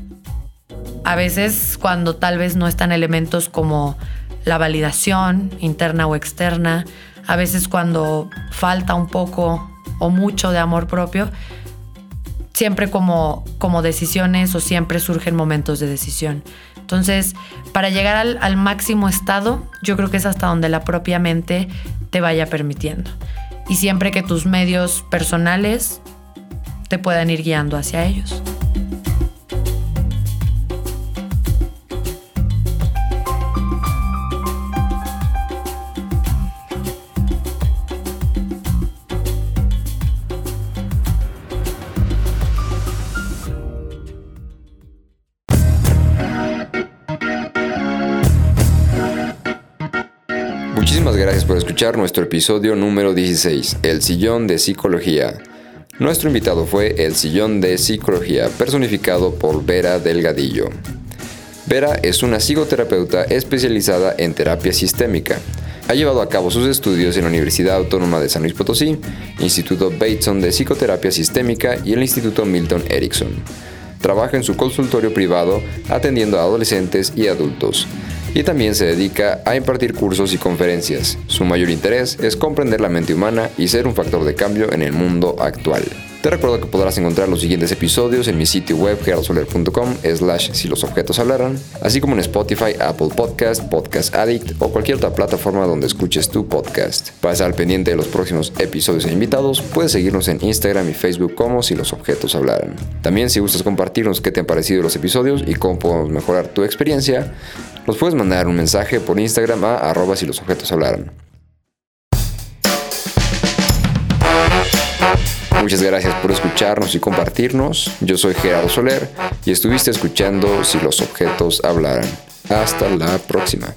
A veces cuando tal vez no están elementos como la validación interna o externa, a veces cuando falta un poco o mucho de amor propio, siempre como, como decisiones o siempre surgen momentos de decisión. Entonces, para llegar al, máximo estado, yo creo que es hasta donde la propia mente te vaya permitiendo. Y siempre que tus medios personales te puedan ir guiando hacia ellos. Por escuchar nuestro episodio número 16, El Sillón de Psicología. Nuestro invitado fue El Sillón de Psicología, personificado por Vera Delgadillo. Vera es una psicoterapeuta especializada en terapia sistémica. Ha llevado a cabo sus estudios en la Universidad Autónoma de San Luis Potosí, Instituto Bateson de Psicoterapia Sistémica y el Instituto Milton Erickson. Trabaja en su consultorio privado atendiendo a adolescentes y adultos y también se dedica a impartir cursos y conferencias. Su mayor interés es comprender la mente humana y ser un factor de cambio en el mundo actual. Te recuerdo que podrás encontrar los siguientes episodios en mi sitio web geralsoler.com slash si los objetos hablaran, así como en Spotify, Apple Podcast, Podcast Addict o cualquier otra plataforma donde escuches tu podcast. Para estar pendiente de los próximos episodios e invitados, puedes seguirnos en Instagram y Facebook como si los objetos hablaran. También si gustas compartirnos qué te han parecido los episodios y cómo podemos mejorar tu experiencia, nos puedes mandar un mensaje por Instagram a arroba si los objetos hablaran. Muchas gracias por escucharnos y compartirnos. Yo soy Gerardo Soler y estuviste escuchando Si los objetos hablaran. Hasta la próxima.